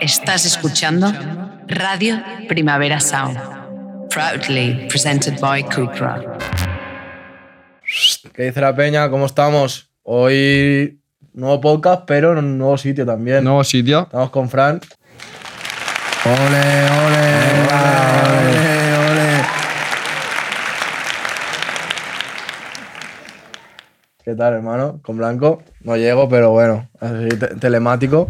Estás escuchando Radio Primavera Sound. Proudly presented by Cupra. ¿Qué dice la peña? ¿Cómo estamos? Hoy nuevo podcast, pero en un nuevo sitio también. Nuevo sitio. Estamos con Fran. Ole, ole, ole, ole. ¿Qué tal, hermano? Con Blanco. No llego, pero bueno, así te- telemático.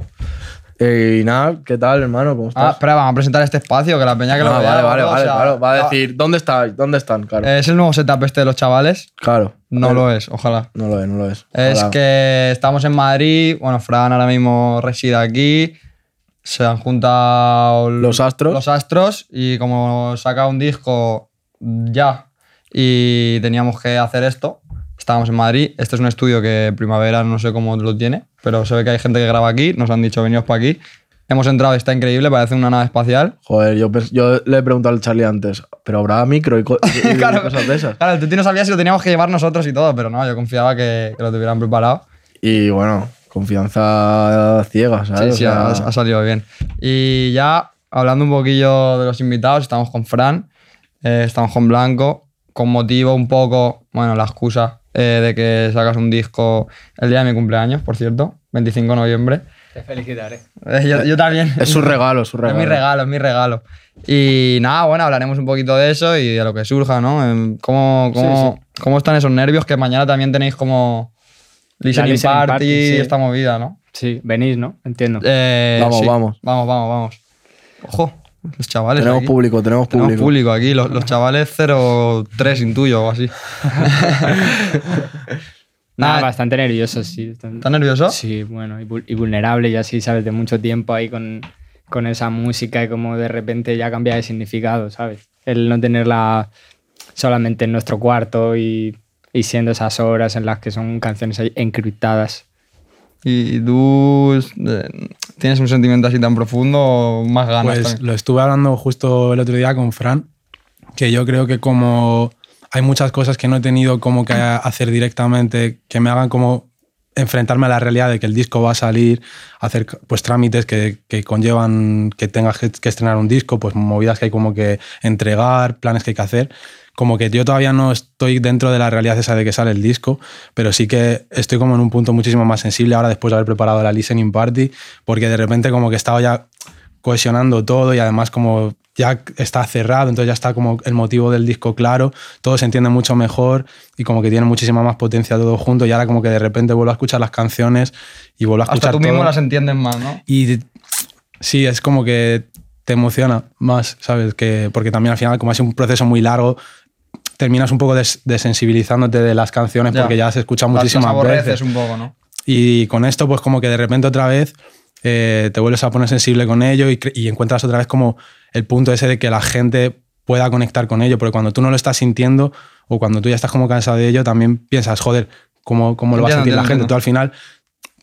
Y nada, ¿qué tal, hermano? ¿Cómo Ah, estás? espera, vamos a presentar este espacio, que la peña que lo Ah, vea, vale, vale, vale, claro. Va a ah, decir, ¿dónde estáis? ¿Dónde están? Claro. Es el nuevo setup este de los chavales. claro. No lo es, ojalá. No lo es, no lo es. Es que estamos en Madrid, bueno, Fran ahora mismo reside aquí, se han juntado Los astros. los astros y como saca un disco ya y teníamos que hacer esto, estábamos en Madrid, este es un estudio que Primavera no sé cómo lo tiene, pero se ve que hay gente que graba aquí, nos han dicho venidos para aquí, hemos entrado está increíble, parece una nave espacial. Joder, yo, yo le he preguntado al Charlie antes, pero habrá micro y, co- y- y Claro. cosas de esas. Claro, tú no sabías si lo teníamos que llevar nosotros y todo, pero no, yo confiaba que, que lo tuvieran preparado. Y bueno, confianza ciega, Sí, ¿sabes? sí, O ha, sea, ha salido bien. Y ya hablando un poquillo de los invitados, estamos con Fran, eh, estamos con Blanco, con motivo un poco, bueno, la excusa eh, de que sacas un disco el día de mi cumpleaños, por cierto, 25 de noviembre. Te felicitaré. Eh, yo, yo también. es su regalo, es su Es regalo. mi regalo, es mi regalo. Y nada, bueno, hablaremos un poquito de eso y de lo que surja, ¿no? ¿Cómo, cómo, cómo están esos nervios? Que mañana también tenéis como listening, listening party, party, y sí. esta movida, ¿no? Sí, venís, ¿no? Entiendo. Eh, Vamos, sí. vamos. Vamos, vamos, vamos. Ojo, los chavales. Tenemos aquí. público, tenemos Tenemos público. público aquí. Los, los chavales 0-3 intuyo o así. Nada, bastante nervioso, sí. ¿Estás nervioso? Sí, bueno, y, y vulnerable, ya sí, sabes, de mucho tiempo ahí con, con esa música y como de repente ya cambia de significado, ¿sabes? El no tenerla solamente en nuestro cuarto y, y siendo esas horas en las que son canciones encriptadas. ¿Y tú eh, tienes un sentimiento así tan profundo o más ganas? Pues también? lo estuve hablando justo el otro día con Fran, que yo creo que como hay muchas cosas que no he tenido como que hacer directamente, que me hagan como enfrentarme a la realidad de que el disco va a salir, hacer pues trámites que, que conllevan que tengas que, que estrenar un disco, pues movidas que hay como que entregar, planes que hay que hacer. Como que yo todavía no estoy dentro de la realidad esa de que sale el disco, pero sí que estoy como en un punto muchísimo más sensible ahora después de haber preparado la listening party, porque de repente como que estaba ya cohesionando todo y además como ya está cerrado, entonces ya está como el motivo del disco claro, todo se entiende mucho mejor y como que tiene muchísima más potencia todo junto y ahora como que de repente vuelvo a escuchar las canciones y vuelvo a escuchar Hasta tú mismo las entiendes más, ¿no? Y sí, es como que te emociona más, ¿sabes? Que, porque también al final como ha sido un proceso muy largo, terminas un poco des- desensibilizándote de las canciones Ya. porque ya has escuchado Las- las muchísimas aborreces veces. un poco, ¿no? Y con esto, pues como que de repente otra vez eh, te vuelves a poner sensible con ello y, y encuentras otra vez como el punto ese de que la gente pueda conectar con ello, porque cuando tú no lo estás sintiendo o cuando tú ya estás como cansado de ello, también piensas, joder, ¿cómo, cómo lo va a sentir la gente? Tú al final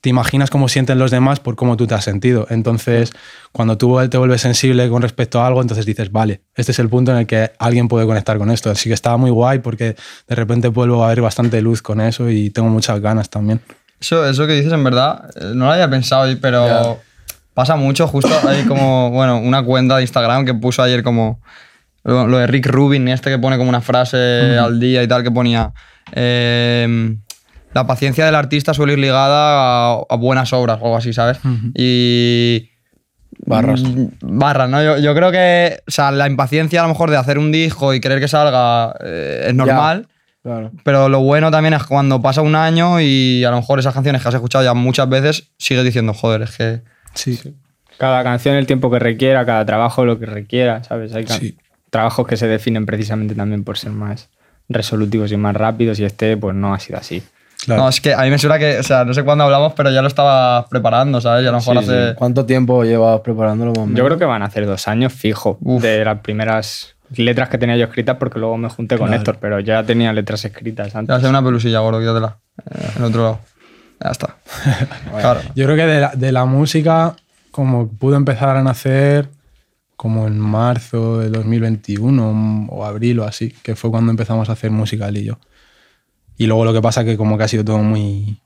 te imaginas cómo sienten los demás por cómo tú te has sentido. Entonces, cuando tú te vuelves sensible con respecto a algo, entonces dices, vale, este es el punto en el que alguien puede conectar con esto. Así que estaba muy guay porque de repente vuelvo a ver bastante luz con eso y tengo muchas ganas también. Eso, eso que dices en verdad, eh, no lo había pensado, pero pasa mucho. Justo hay como, bueno, una cuenta de Instagram que puso ayer como lo, lo de Rick Rubin, este que pone como una frase al día y tal, que ponía. eh, la paciencia del artista suele ir ligada a, a buenas obras o algo así, ¿sabes? Y. Barras. Mm, Barras, ¿no? Yo, yo creo que, o sea, la impaciencia a lo mejor de hacer un disco y querer que salga eh, es normal. Claro. Pero lo bueno también es cuando pasa un año y a lo mejor esas canciones que has escuchado ya muchas veces, sigues diciendo, joder, es que. Sí, Cada canción el tiempo que requiera, cada trabajo lo que requiera, ¿sabes? Hay Sí. trabajos que se definen precisamente también por ser más resolutivos y más rápidos y este pues no ha sido así. Claro. No, es que a mí me suena que, o sea, no sé cuándo hablamos, pero ya lo estaba preparando, ¿sabes? Y a lo mejor Sí, hace. ¿Cuánto tiempo llevas preparándolo? más o menos? Yo creo que van a hacer dos años fijo Uf. de las primeras letras que tenía yo escritas porque luego me junté con Claro. Héctor, pero ya tenía letras escritas Ya antes. hace una pelusilla, gordo, quítatela. Eh, en otro lado. Ya está. claro. Yo creo que de la, de la música, como pudo empezar a nacer como en marzo de 2021 o abril o así, que fue cuando empezamos a hacer música él y yo. Y luego lo que pasa que como que ha sido todo muy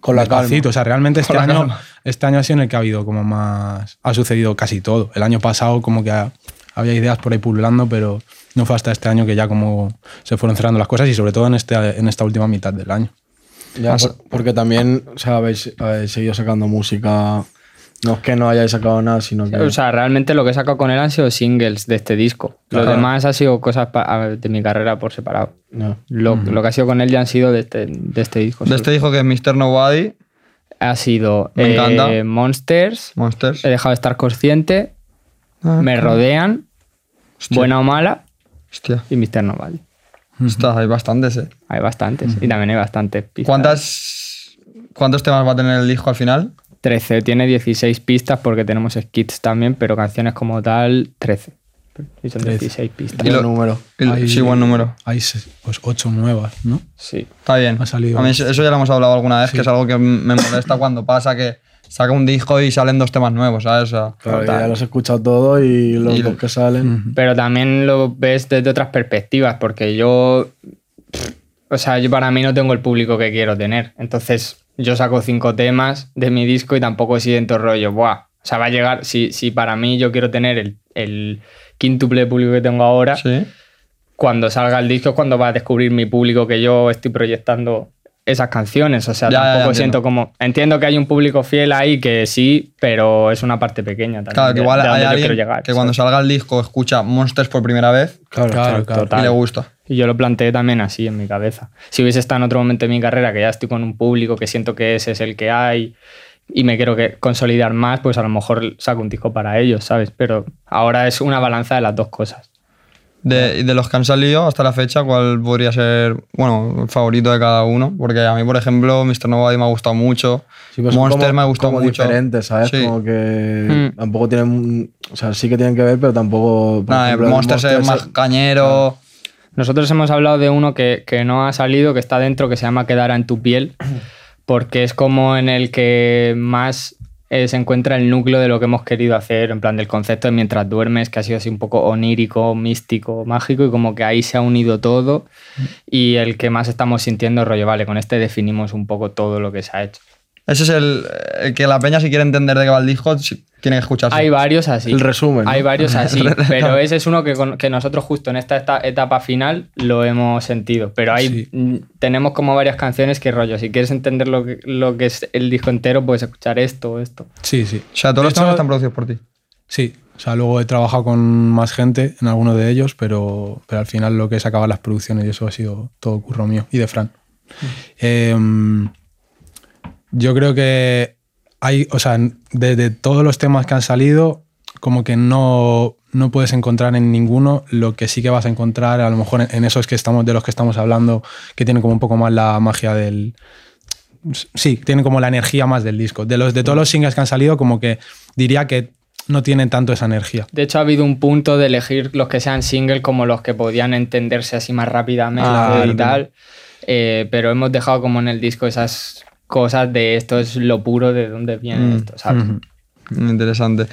Con la calma. O sea, realmente este año, calma. este año ha sido en el que ha habido como más. Ha sucedido casi todo. El año pasado, como que ha- había ideas por ahí pululando, pero no fue hasta este año que ya como se fueron cerrando las cosas y sobre todo en, este, en esta última mitad del año. Ya, Has- por- porque también o sea, habéis, habéis seguido sacando música. No es que no hayáis sacado nada, sino que. O sea, realmente lo que he sacado con él han sido singles de este disco. Lo demás ha sido cosas de mi carrera por separado. no. Lo, lo que ha sido con él ya han sido de este, de este disco. De solo. este dijo que es Mr. Nobody, Ha sido Me eh, encanta. Monsters, Monsters. He dejado de estar consciente, Ah, Me rodean, Hostia. Buena o Mala Hostia, y Mr. Nobody. está, hay bastantes, ¿eh? Hay bastantes. Y también hay bastantes pistas. ¿Cuántas, ¿Cuántos temas va a tener el disco al final? 13. Tiene 16 pistas porque tenemos skits también, pero canciones como tal, 13. Y son 13. 16 pistas. Buen lo- número. El- Hay- sí, buen número. Hay pues ocho nuevas, ¿no? Sí. Está bien. Ha salido. A mí eso ya lo hemos hablado alguna vez, Sí. que es algo que me molesta cuando pasa que saca un disco y salen dos temas nuevos, ¿sabes? O sea, Claro, ya los he escuchado todos y los Y- dos que salen. Pero también lo ves desde otras perspectivas, porque yo. O sea, yo para mí no tengo el público que quiero tener. Entonces, yo saco cinco temas de mi disco y tampoco siento rollo, ¡buah! O sea, va a llegar. Si, si para mí yo quiero tener el, el quíntuple de público que tengo ahora, sí. cuando salga el disco es cuando va a descubrir mi público que yo estoy proyectando esas canciones. O sea, Ya, ya, ya, tampoco siento como. Entiendo que hay un público fiel ahí que sí, pero es una parte pequeña también. Claro, que igual de hay alguien quiero llegar, que cuando salga el disco escucha Monsters por primera vez Claro, Claro, claro. y le gusta. Y yo lo planteé también así en mi cabeza. Si hubiese estado en otro momento de mi carrera, que ya estoy con un público, que siento que ese es el que hay y me quiero que consolidar más, pues a lo mejor saco un disco para ellos, ¿sabes? Pero ahora es una balanza de las dos cosas. De, de los que han salido hasta la fecha, ¿cuál podría ser, bueno, el favorito de cada uno? Porque a mí, por ejemplo, Mr. Nobody me ha gustado mucho. Sí, pues son Monsters como- me ha gustado como mucho. diferentes, ¿sabes? Sí. Como que Mm. tampoco tienen. O sea, sí que tienen que ver, pero tampoco. Nah, ejemplo, el Monsters es más cañero. Nosotros hemos hablado de uno que, que no ha salido, que está dentro, que se llama Quedara en tu piel, porque es como en el que más eh, se encuentra el núcleo de lo que hemos querido hacer, en plan del concepto de mientras duermes, que ha sido así un poco onírico, místico, mágico, y como que ahí se ha unido todo, y el que más estamos sintiendo rollo, vale, con este definimos un poco todo lo que se ha hecho. Ese es el, el que la peña, si quiere entender de qué va el disco, tiene que escucharse. Hay varios así. El resumen, ¿no? Hay varios así, pero ese es uno que, con- que nosotros justo en esta, esta etapa final lo hemos sentido. Pero hay, Sí. mm, tenemos como varias canciones que rollo, si quieres entender lo que, lo que es el disco entero, puedes escuchar esto o esto. Sí, sí. O sea, todos los De hecho- temas están producidos por ti. Sí, o sea, luego he trabajado con más gente en alguno de ellos, pero, pero al final lo que es acabar las producciones y eso ha sido todo curro mío y de Fran. Em, yo creo que hay, o sea, de, de todos los temas que han salido, como que no, no puedes encontrar en ninguno lo que sí que vas a encontrar, a lo mejor en, en esos que estamos, de los que estamos hablando, que tienen como un poco más la magia del, sí, tienen como la energía más del disco. De, los, de todos los singles que han salido, como que diría que no tienen tanto esa energía. De hecho, ha habido un punto de elegir los que sean single como los que podían entenderse así más rápidamente Ah, y tal. Eh, pero hemos dejado como en el disco esas cosas de esto es lo puro de dónde viene Mm. esto, ¿sabes? Ujú. Interesante.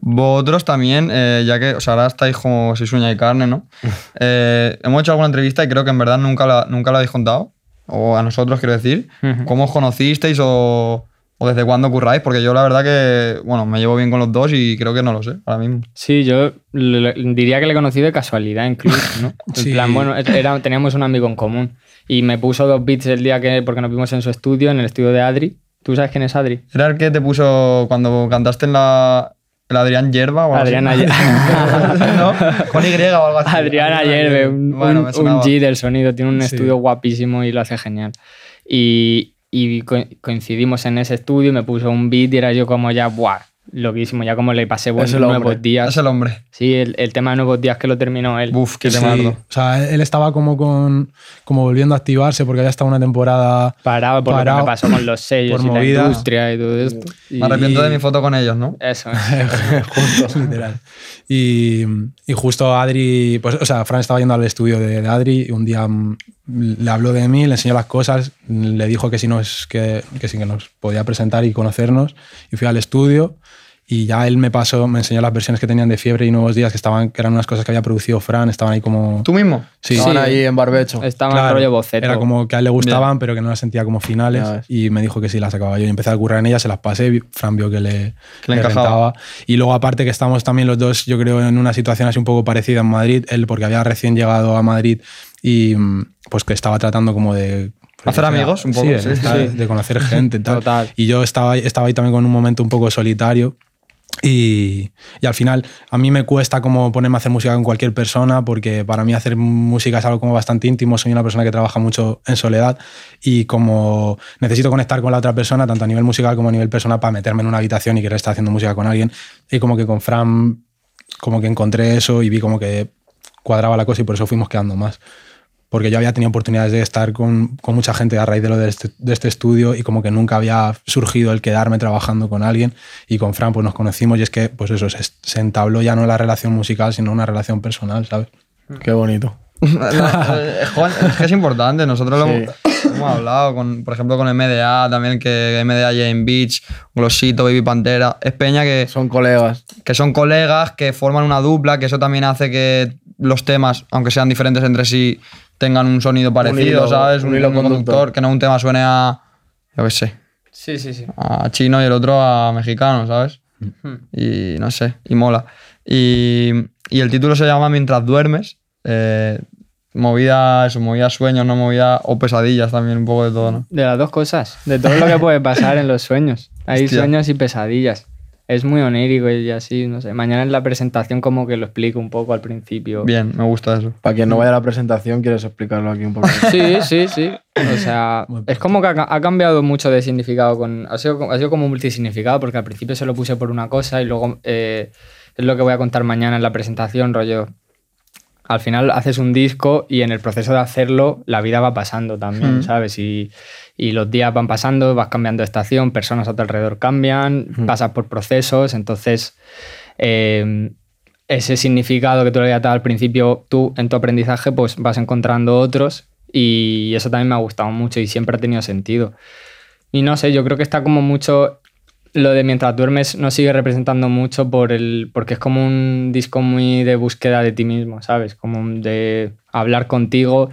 Vosotros también, eh, ya que o sea, ahora estáis como si sueña y carne, ¿no? Eh, hemos hecho alguna entrevista y creo que en verdad nunca la, nunca lo habéis contado. O a nosotros, quiero decir. ¿Cómo os conocisteis o, o desde cuándo curráis? Porque yo la verdad que, bueno, me llevo bien con los dos y creo que no lo sé ahora mismo. Sí, yo le- diría que le conocí de casualidad incluso, ¿no? En Sí. plan, bueno, era, teníamos un amigo en común y me puso dos beats el día que, porque nos vimos en su estudio, en el estudio de Adri. ¿Tú sabes quién es Adri? ¿Era el que te puso cuando cantaste en la... El Adrián Yerba o algo así? Adrián Ayer- ¿No? Con Y o algo así. Adrián Ayerbe, un, Bueno, un G del sonido, tiene un Sí. estudio guapísimo y lo hace genial. Y, y co- coincidimos en ese estudio y me puso un beat y era yo como ya, ¡buah! Loquísimo, ya como le pasé buenos nuevos días. Es el hombre. Sí, el, el tema de nuevos días que lo terminó él. Uf, qué Sí, o sea, él estaba como con como volviendo a activarse porque había estado una temporada Parado por lo que Parado me pasó con los sellos por y movida. la industria y todo esto. Y- Me arrepiento de mi foto con ellos, ¿no? Eso es. literal. Y, y justo Adri, pues, o sea, Fran estaba yendo al estudio de, de Adri y un día le habló de mí, le enseñó las cosas, le dijo que si nos, que, que sí que nos podía presentar y conocernos. Y fui al estudio Y ya él me pasó, me enseñó las versiones que tenían de Fiebre y Nuevos Días, que, estaban, que eran unas cosas que había producido Fran, estaban ahí como... ¿Tú mismo? Sí, Estaban Sí. ahí en barbecho. Estaba en Claro, rollo boceto. Era como que a él le gustaban, pero que no las sentía como finales. Y me dijo que sí las acababa yo. Y empecé a currar en ellas, se las pasé. Fran vio que le, Que le encajaba. rentaba. Y luego, aparte, que estamos también los dos, yo creo, en una situación así un poco parecida en Madrid. Él, porque había recién llegado a Madrid y mm, pues que estaba tratando como de. Hacer o sea, amigos, un poco, Sí, sí, sí. de conocer gente y tal. Total. Y yo estaba, estaba ahí también con un momento un poco solitario. Y, al final a mí me cuesta como ponerme a hacer música con cualquier persona porque para mí hacer música es algo como bastante íntimo, soy una persona que trabaja mucho en soledad y como necesito conectar con la otra persona tanto a nivel musical como a nivel personal para meterme en una habitación y querer estar haciendo música con alguien. Y como que con Fran como que encontré eso y vi como que cuadraba la cosa y por eso fuimos quedando más porque yo había tenido oportunidades de estar con, con mucha gente a raíz de lo de este, de este estudio y como que nunca había surgido el quedarme trabajando con alguien y con Fran pues nos conocimos y es que pues eso, se, se entabló ya no la relación musical sino una relación personal, ¿sabes? Qué bonito. Eh, joder, es que es importante. Nosotros lo Sí. hemos hablado, con, por ejemplo, con MDA, también que MDA Jane Beach, Glosito, Baby Pantera. Es Peña que, Son colegas. que son colegas, que forman una dupla, que eso también hace que los temas, aunque sean diferentes entre sí, tengan un sonido parecido, hilo- ¿sabes? un hilo conductor. que no un tema suene a, yo qué sé, Sí, sí, sí. a chino y el otro a mexicano, ¿sabes? Y no sé, y mola. Y, y el título se llama Mientras duermes. eh, movida, eso, movida sueños, no movida o pesadillas también, un poco de todo, ¿no? De las dos cosas. De todo lo que puede pasar en los sueños. Hay Hostia. sueños y pesadillas. Es muy onírico y así, no sé. Mañana en la presentación como que lo explico un poco al principio. Bien, me gusta eso. Para quien no vaya a la presentación, ¿quieres explicarlo aquí un poco? Sí, sí, sí. O sea, es como que ha, ca- ha cambiado mucho de significado. Con, ha, sido, ha sido como multisignificado porque al principio se lo puse por una cosa y luego eh, es lo que voy a contar mañana en la presentación, rollo. Al final haces un disco y en el proceso de hacerlo la vida va pasando también, Mm. ¿sabes? Y, y los días van pasando, vas cambiando de estación, personas a tu alrededor cambian, pasas por procesos, entonces eh, ese significado que tú le habías dado al principio, tú en tu aprendizaje, pues vas encontrando otros y eso también me ha gustado mucho y siempre ha tenido sentido. Y no sé, yo creo que está como mucho. Lo de mientras duermes no sigue representando mucho por el, porque es como un disco muy de búsqueda de ti mismo, ¿sabes? Como de hablar contigo.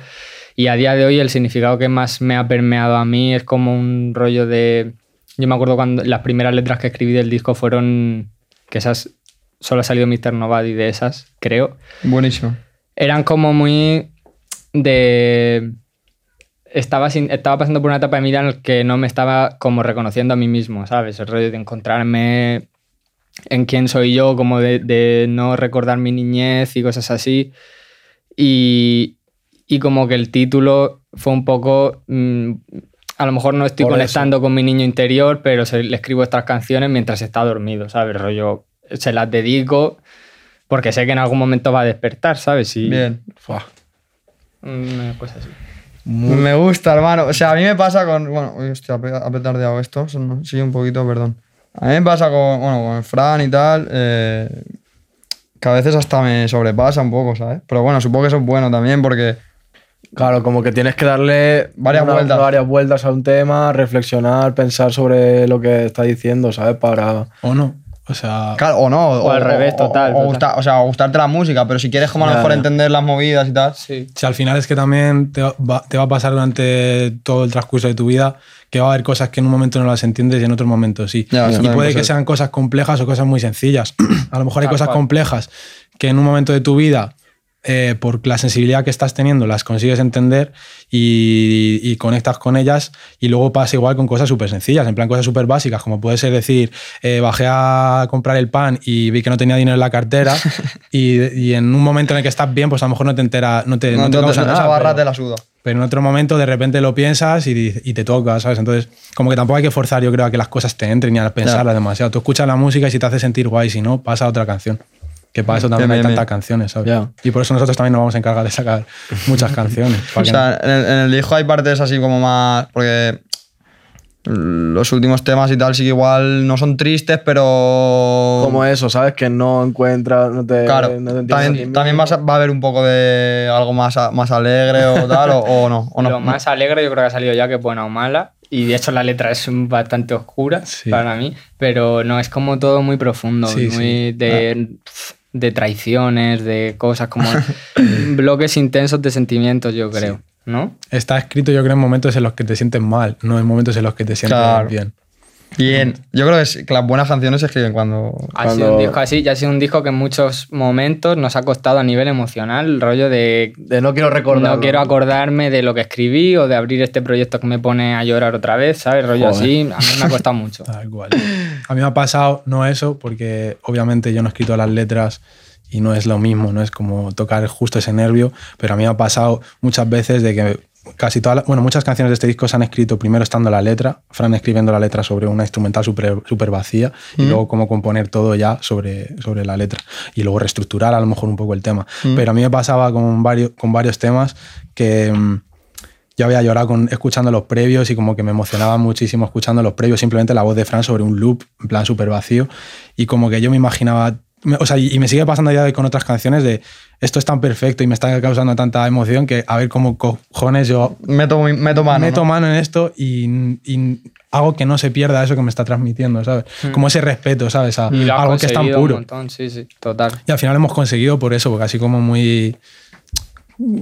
Y a día de hoy el significado que más me ha permeado a mí es como un rollo de... Yo me acuerdo cuando las primeras letras que escribí del disco fueron... Que esas... Solo ha salido Mr. Nobody de esas, creo Buenísimo. eran como muy de... Estaba, sin- estaba pasando por una etapa de mi vida en la que no me estaba como reconociendo a mí mismo, ¿sabes? El rollo de encontrarme en quién soy yo, como de, de no recordar mi niñez y cosas así. Y, y como que el título fue un poco... mm, a lo mejor no estoy Por conectando con mi niño interior, pero se- le escribo estas canciones mientras está dormido, ¿sabes? Rollo, se las dedico porque sé que en algún momento va a despertar, ¿sabes? Y, Bien. Una cosa así. Me gusta, hermano. O sea, a mí me pasa con. Bueno, uy, hostia, ha pe- ha petardeado esto. Sí, un poquito, perdón. A mí me pasa con, bueno, con el Fran y tal. eh, que a veces hasta me sobrepasa un poco, ¿sabes? Pero bueno, supongo que eso es bueno también porque. Claro, como que tienes que darle Varias vueltas. varias vueltas a un tema, reflexionar, pensar sobre lo que está diciendo, ¿sabes? Para. ¿O no? O sea, Claro, o no. O al revés, total, O, total. gusta- o sea, o gustarte la música, pero si quieres como a lo mejor ya. entender las movidas y tal. Sí. Si al final es que también te va, te va a pasar durante todo el transcurso de tu vida que va a haber cosas que en un momento no las entiendes y en otros momentos sí. Ya, y puede que sean cosas complejas o cosas muy sencillas. a lo mejor hay cosas cual. complejas que en un momento de tu vida, eh, por la sensibilidad que estás teniendo, las consigues entender y, y conectas con ellas. Y luego pasa igual con cosas súper sencillas, en plan cosas súper básicas, como puede ser decir, eh, bajé a comprar el pan y vi que no tenía dinero en la cartera. y, y en un momento en el que estás bien, pues a lo mejor no te entera, no te, no te entonces, causa esa nada, barra pero- te la suda. pero en otro momento de repente lo piensas y, te toca, ¿sabes? Entonces, como que tampoco hay que forzar, yo creo, a que las cosas te entren y a pensarlas demasiado. Tú escuchas la música y si te hace sentir guay, si no, pasa a otra canción. Que para eso también Bien, hay bien, tantas bien. canciones, ¿sabes? Ya. Y por eso nosotros también nos vamos a encargar de sacar muchas canciones. O sea, en el, en el disco hay partes así como más. Porque los últimos temas y tal sí que igual no son tristes, pero. Como eso, ¿sabes? Que no encuentras, no te, Claro, no te también, también vas a- va a haber un poco de algo más, a- más alegre o tal, o, o no. O no. Lo más alegre yo creo que ha salido ya, que es buena o mala. y de hecho la letra es bastante oscura Sí. para mí, pero no, es como todo muy profundo, Sí, muy sí. de, de traiciones, de cosas como bloques intensos de sentimientos, yo creo, ¿no? Está escrito, yo creo, en momentos en los que te sientes mal, no en momentos en los que te sientes Claro. bien. Bien. Yo creo que, es- que las buenas canciones se escriben cuando. Ha sido un disco así, y ha sido un disco que en muchos momentos nos ha costado a nivel emocional el rollo de De no quiero recordar. no quiero acordarme de lo que escribí o de abrir este proyecto que me pone a llorar otra vez, ¿sabes? Rollo Joder. así, a mí me ha costado mucho. Tal cual. A mí me ha pasado, no eso, porque obviamente yo no he escrito las letras y no es lo mismo, no es como tocar justo ese nervio, pero a mí me ha pasado muchas veces de que casi todas, bueno, muchas canciones de este disco se han escrito primero estando la letra, Fran escribiendo la letra sobre una instrumental súper super vacía y luego cómo componer todo ya sobre, sobre la letra y luego reestructurar a lo mejor un poco el tema. Pero a mí me pasaba con varios, con varios temas que... mm, yo había llorado con, escuchando los previos y como que me emocionaba muchísimo escuchando los previos, simplemente la voz de Fran sobre un loop, en plan súper vacío, y como que yo me imaginaba, o sea, y, me sigue pasando ya con otras canciones de esto es tan perfecto y me está causando tanta emoción que a ver cómo cojones yo Meto, meto mano. meto ¿no? mano en esto y, y hago que no se pierda eso que me está transmitiendo, ¿sabes? Como ese respeto, ¿sabes? A Hmm. Y algo que es tan puro. montón, sí, sí, total. Y al final hemos conseguido por eso, porque así como muy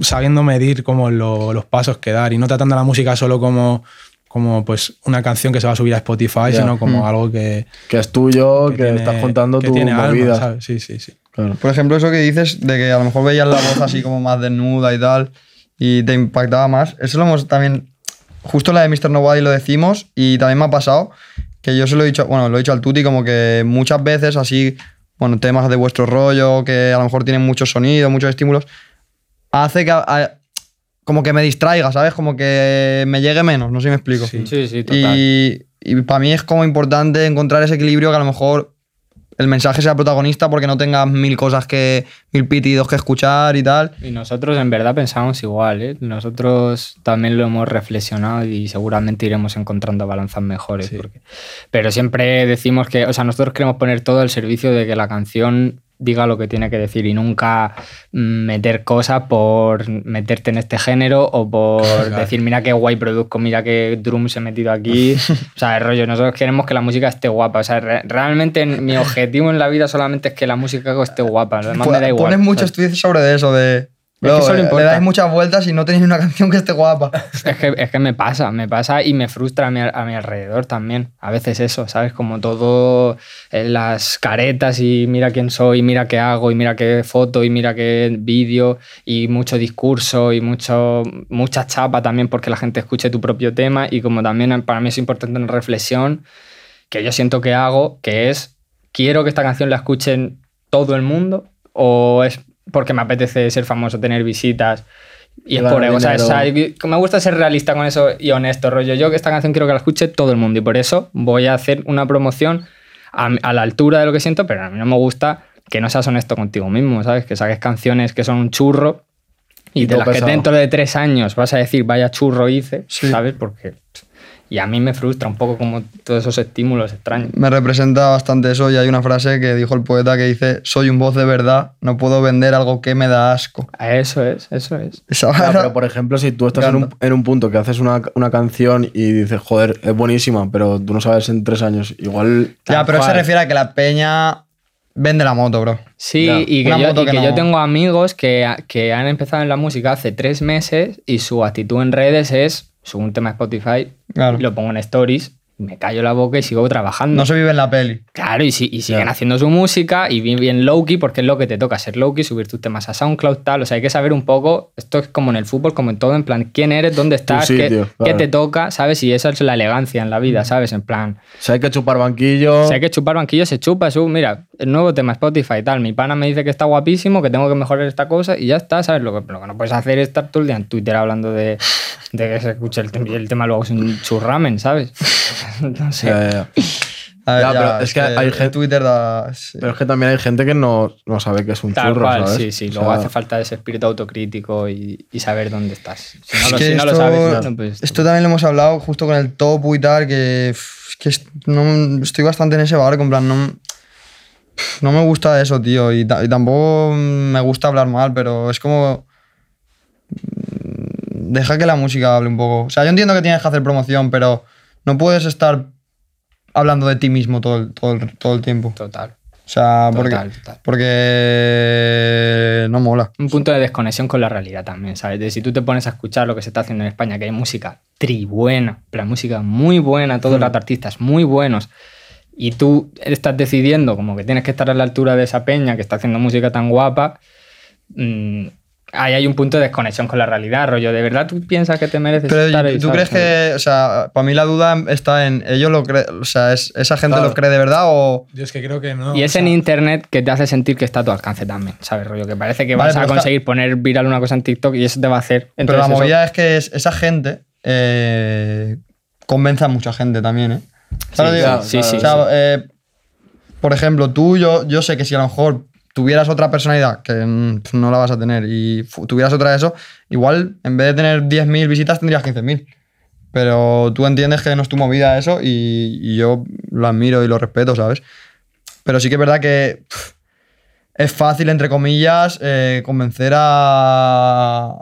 sabiendo medir como lo- los pasos que dar y no tratando la música solo como, como pues una canción que se va a subir a Spotify, Ya. sino como algo que, Que es tuyo, que, tiene- estás contando que tu tiene alma, movida. ¿sabes? Sí, sí, sí. Claro. Por ejemplo, eso que dices de que a lo mejor veías la voz así como más desnuda y tal y te impactaba más. Eso lo hemos también. Justo la de Mr. Nobody lo decimos y también me ha pasado que yo se lo he dicho, bueno, lo he dicho al Tuti como que muchas veces así, bueno, temas de vuestro rollo que a lo mejor tienen muchos sonidos, muchos estímulos, hace que. a- como que me distraiga, ¿sabes? Como que me llegue menos, no sé si me explico. Sí. Sí, sí, total. Y, y para mí es como importante encontrar ese equilibrio que a lo mejor el mensaje sea protagonista porque no tengas mil cosas que, mil pitidos que escuchar y tal. Y nosotros en verdad pensamos igual, ¿eh? Nosotros también lo hemos reflexionado y seguramente iremos encontrando balanzas mejores. porque- Pero siempre decimos que, o sea, nosotros queremos poner todo al servicio de que la canción diga lo que tiene que decir y nunca mm, meter cosas por meterte en este género o por decir, mira qué guay produzco, mira qué drums he metido aquí. o sea, el rollo, nosotros queremos que la música esté guapa. O sea, re- realmente mi objetivo en la vida solamente es que la música esté guapa. Lo demás me da igual. Pones muchos tweets sobre eso de... que "Bro, eso le le importa". dais muchas vueltas y no tenéis una canción que esté guapa. Es que, es que me pasa, me pasa y me frustra a mi, a mi alrededor también. A veces eso, ¿sabes? Como todo eh, las caretas y mira quién soy, mira qué hago y mira qué foto y mira qué vídeo y mucho discurso y mucho, mucha chapa también porque la gente escuche tu propio tema y como también para mí es importante una reflexión que yo siento que hago, que es, quiero que esta canción la escuchen todo el mundo o es porque me apetece ser famoso, tener visitas y es por ego. Y- me gusta ser realista con eso y honesto, rollo. Yo que esta canción quiero que la escuche todo el mundo y por eso voy a hacer una promoción a, a la altura de lo que siento, pero a mí no me gusta que no seas honesto contigo mismo, ¿sabes? Que saques canciones que son un churro y, Y de las que pesado. dentro de tres años vas a decir vaya churro hice, Sí. ¿sabes? Porque... Y a mí me frustra un poco como todos esos estímulos extraños. Me representa bastante eso y hay una frase que dijo el poeta que dice soy un voz de verdad, no puedo vender algo que me da asco. Eso es, eso es. Pero por ejemplo, si tú estás en un, en un punto que haces una, una canción y dices, joder, es buenísima, pero tú no sabes en tres años, igual. Ya, pero se refiere a que la peña vende la moto, bro. Sí, Ya. y que, yo, moto y que que no- yo tengo amigos que, que han empezado en la música hace tres meses y su actitud en redes es, subo un tema a Spotify, Claro. lo pongo en stories, me callo la boca y sigo trabajando. No se vive en la peli. Claro, y, si- y siguen haciendo su música y bien, low-key, porque es lo que te toca, ser low-key, subir tus temas a SoundCloud, tal. O sea, hay que saber un poco, esto es como en el fútbol, como en todo, en plan, quién eres, dónde estás, qué, qué te toca, ¿sabes? Y esa es la elegancia en la vida, ¿sabes? En plan, Si hay que chupar banquillo. si hay que chupar banquillo, se chupa. Su, mira, el nuevo tema Spotify tal. Mi pana me dice que está guapísimo, que tengo que mejorar esta cosa y ya está, ¿sabes? Lo que, lo que no puedes hacer es estar todo el día en Twitter hablando de, de que se escuche el, el tema luego es un churramen, ¿sabes? no sé. Ya, ya, ya. A ver, Ya, pero es que hay gente- Twitter da. sí. Pero es que también hay gente que no, no sabe que es un Tal churro, cual, ¿sabes? sí, sí. O Luego sea, hace falta ese espíritu autocrítico y, y saber dónde estás. Si no, Es lo, que si no lo esto- sabes, no, pues, Esto también lo hemos hablado justo con el topo y tal, que, pff, que es- no, estoy bastante en ese barco, en plan, no, pff, no me gusta eso, tío, y, ta- y tampoco me gusta hablar mal, pero es como... mm, Deja que la música hable un poco. O sea, yo entiendo que tienes que hacer promoción, pero no puedes estar hablando de ti mismo todo el, todo el, todo el tiempo. Total. O sea, porque, Total, total. porque no mola. Un punto de desconexión con la realidad también, ¿sabes? De si tú te pones a escuchar lo que se está haciendo en España, que hay música tribuena, la música muy buena, todos los artistas muy buenos, y tú estás decidiendo como que tienes que estar a la altura de esa peña que está haciendo música tan guapa, mm, ahí hay un punto de desconexión con la realidad, rollo. ¿De verdad tú piensas que te mereces Pero estar ahí? ¿tú sabes? crees que, o sea, para mí la duda está en, ellos lo creen, o sea, ¿es, ¿esa gente Claro. lo cree de verdad o...? Yo es que creo que no. Y es sea, en internet que te hace sentir que está a tu alcance también, ¿sabes? Rollo, que parece que Vale, vas a está- conseguir poner viral una cosa en TikTok y eso te va a hacer. Pero la eso- movida es que es- esa gente eh, convence a mucha gente también, ¿eh? ¿Sabes lo que claro, digo? sí, sí, O sea, eh, por ejemplo, tú, yo, yo sé que si a lo mejor tuvieras otra personalidad, que mm, pues no la vas a tener, y tuvieras otra de eso, igual en vez de tener 10.000 visitas tendrías 15.000. Pero tú entiendes que no es tu movida eso y, y yo lo admiro y lo respeto, ¿sabes? Pero sí que es verdad que pff, es fácil, entre comillas, eh, convencer a,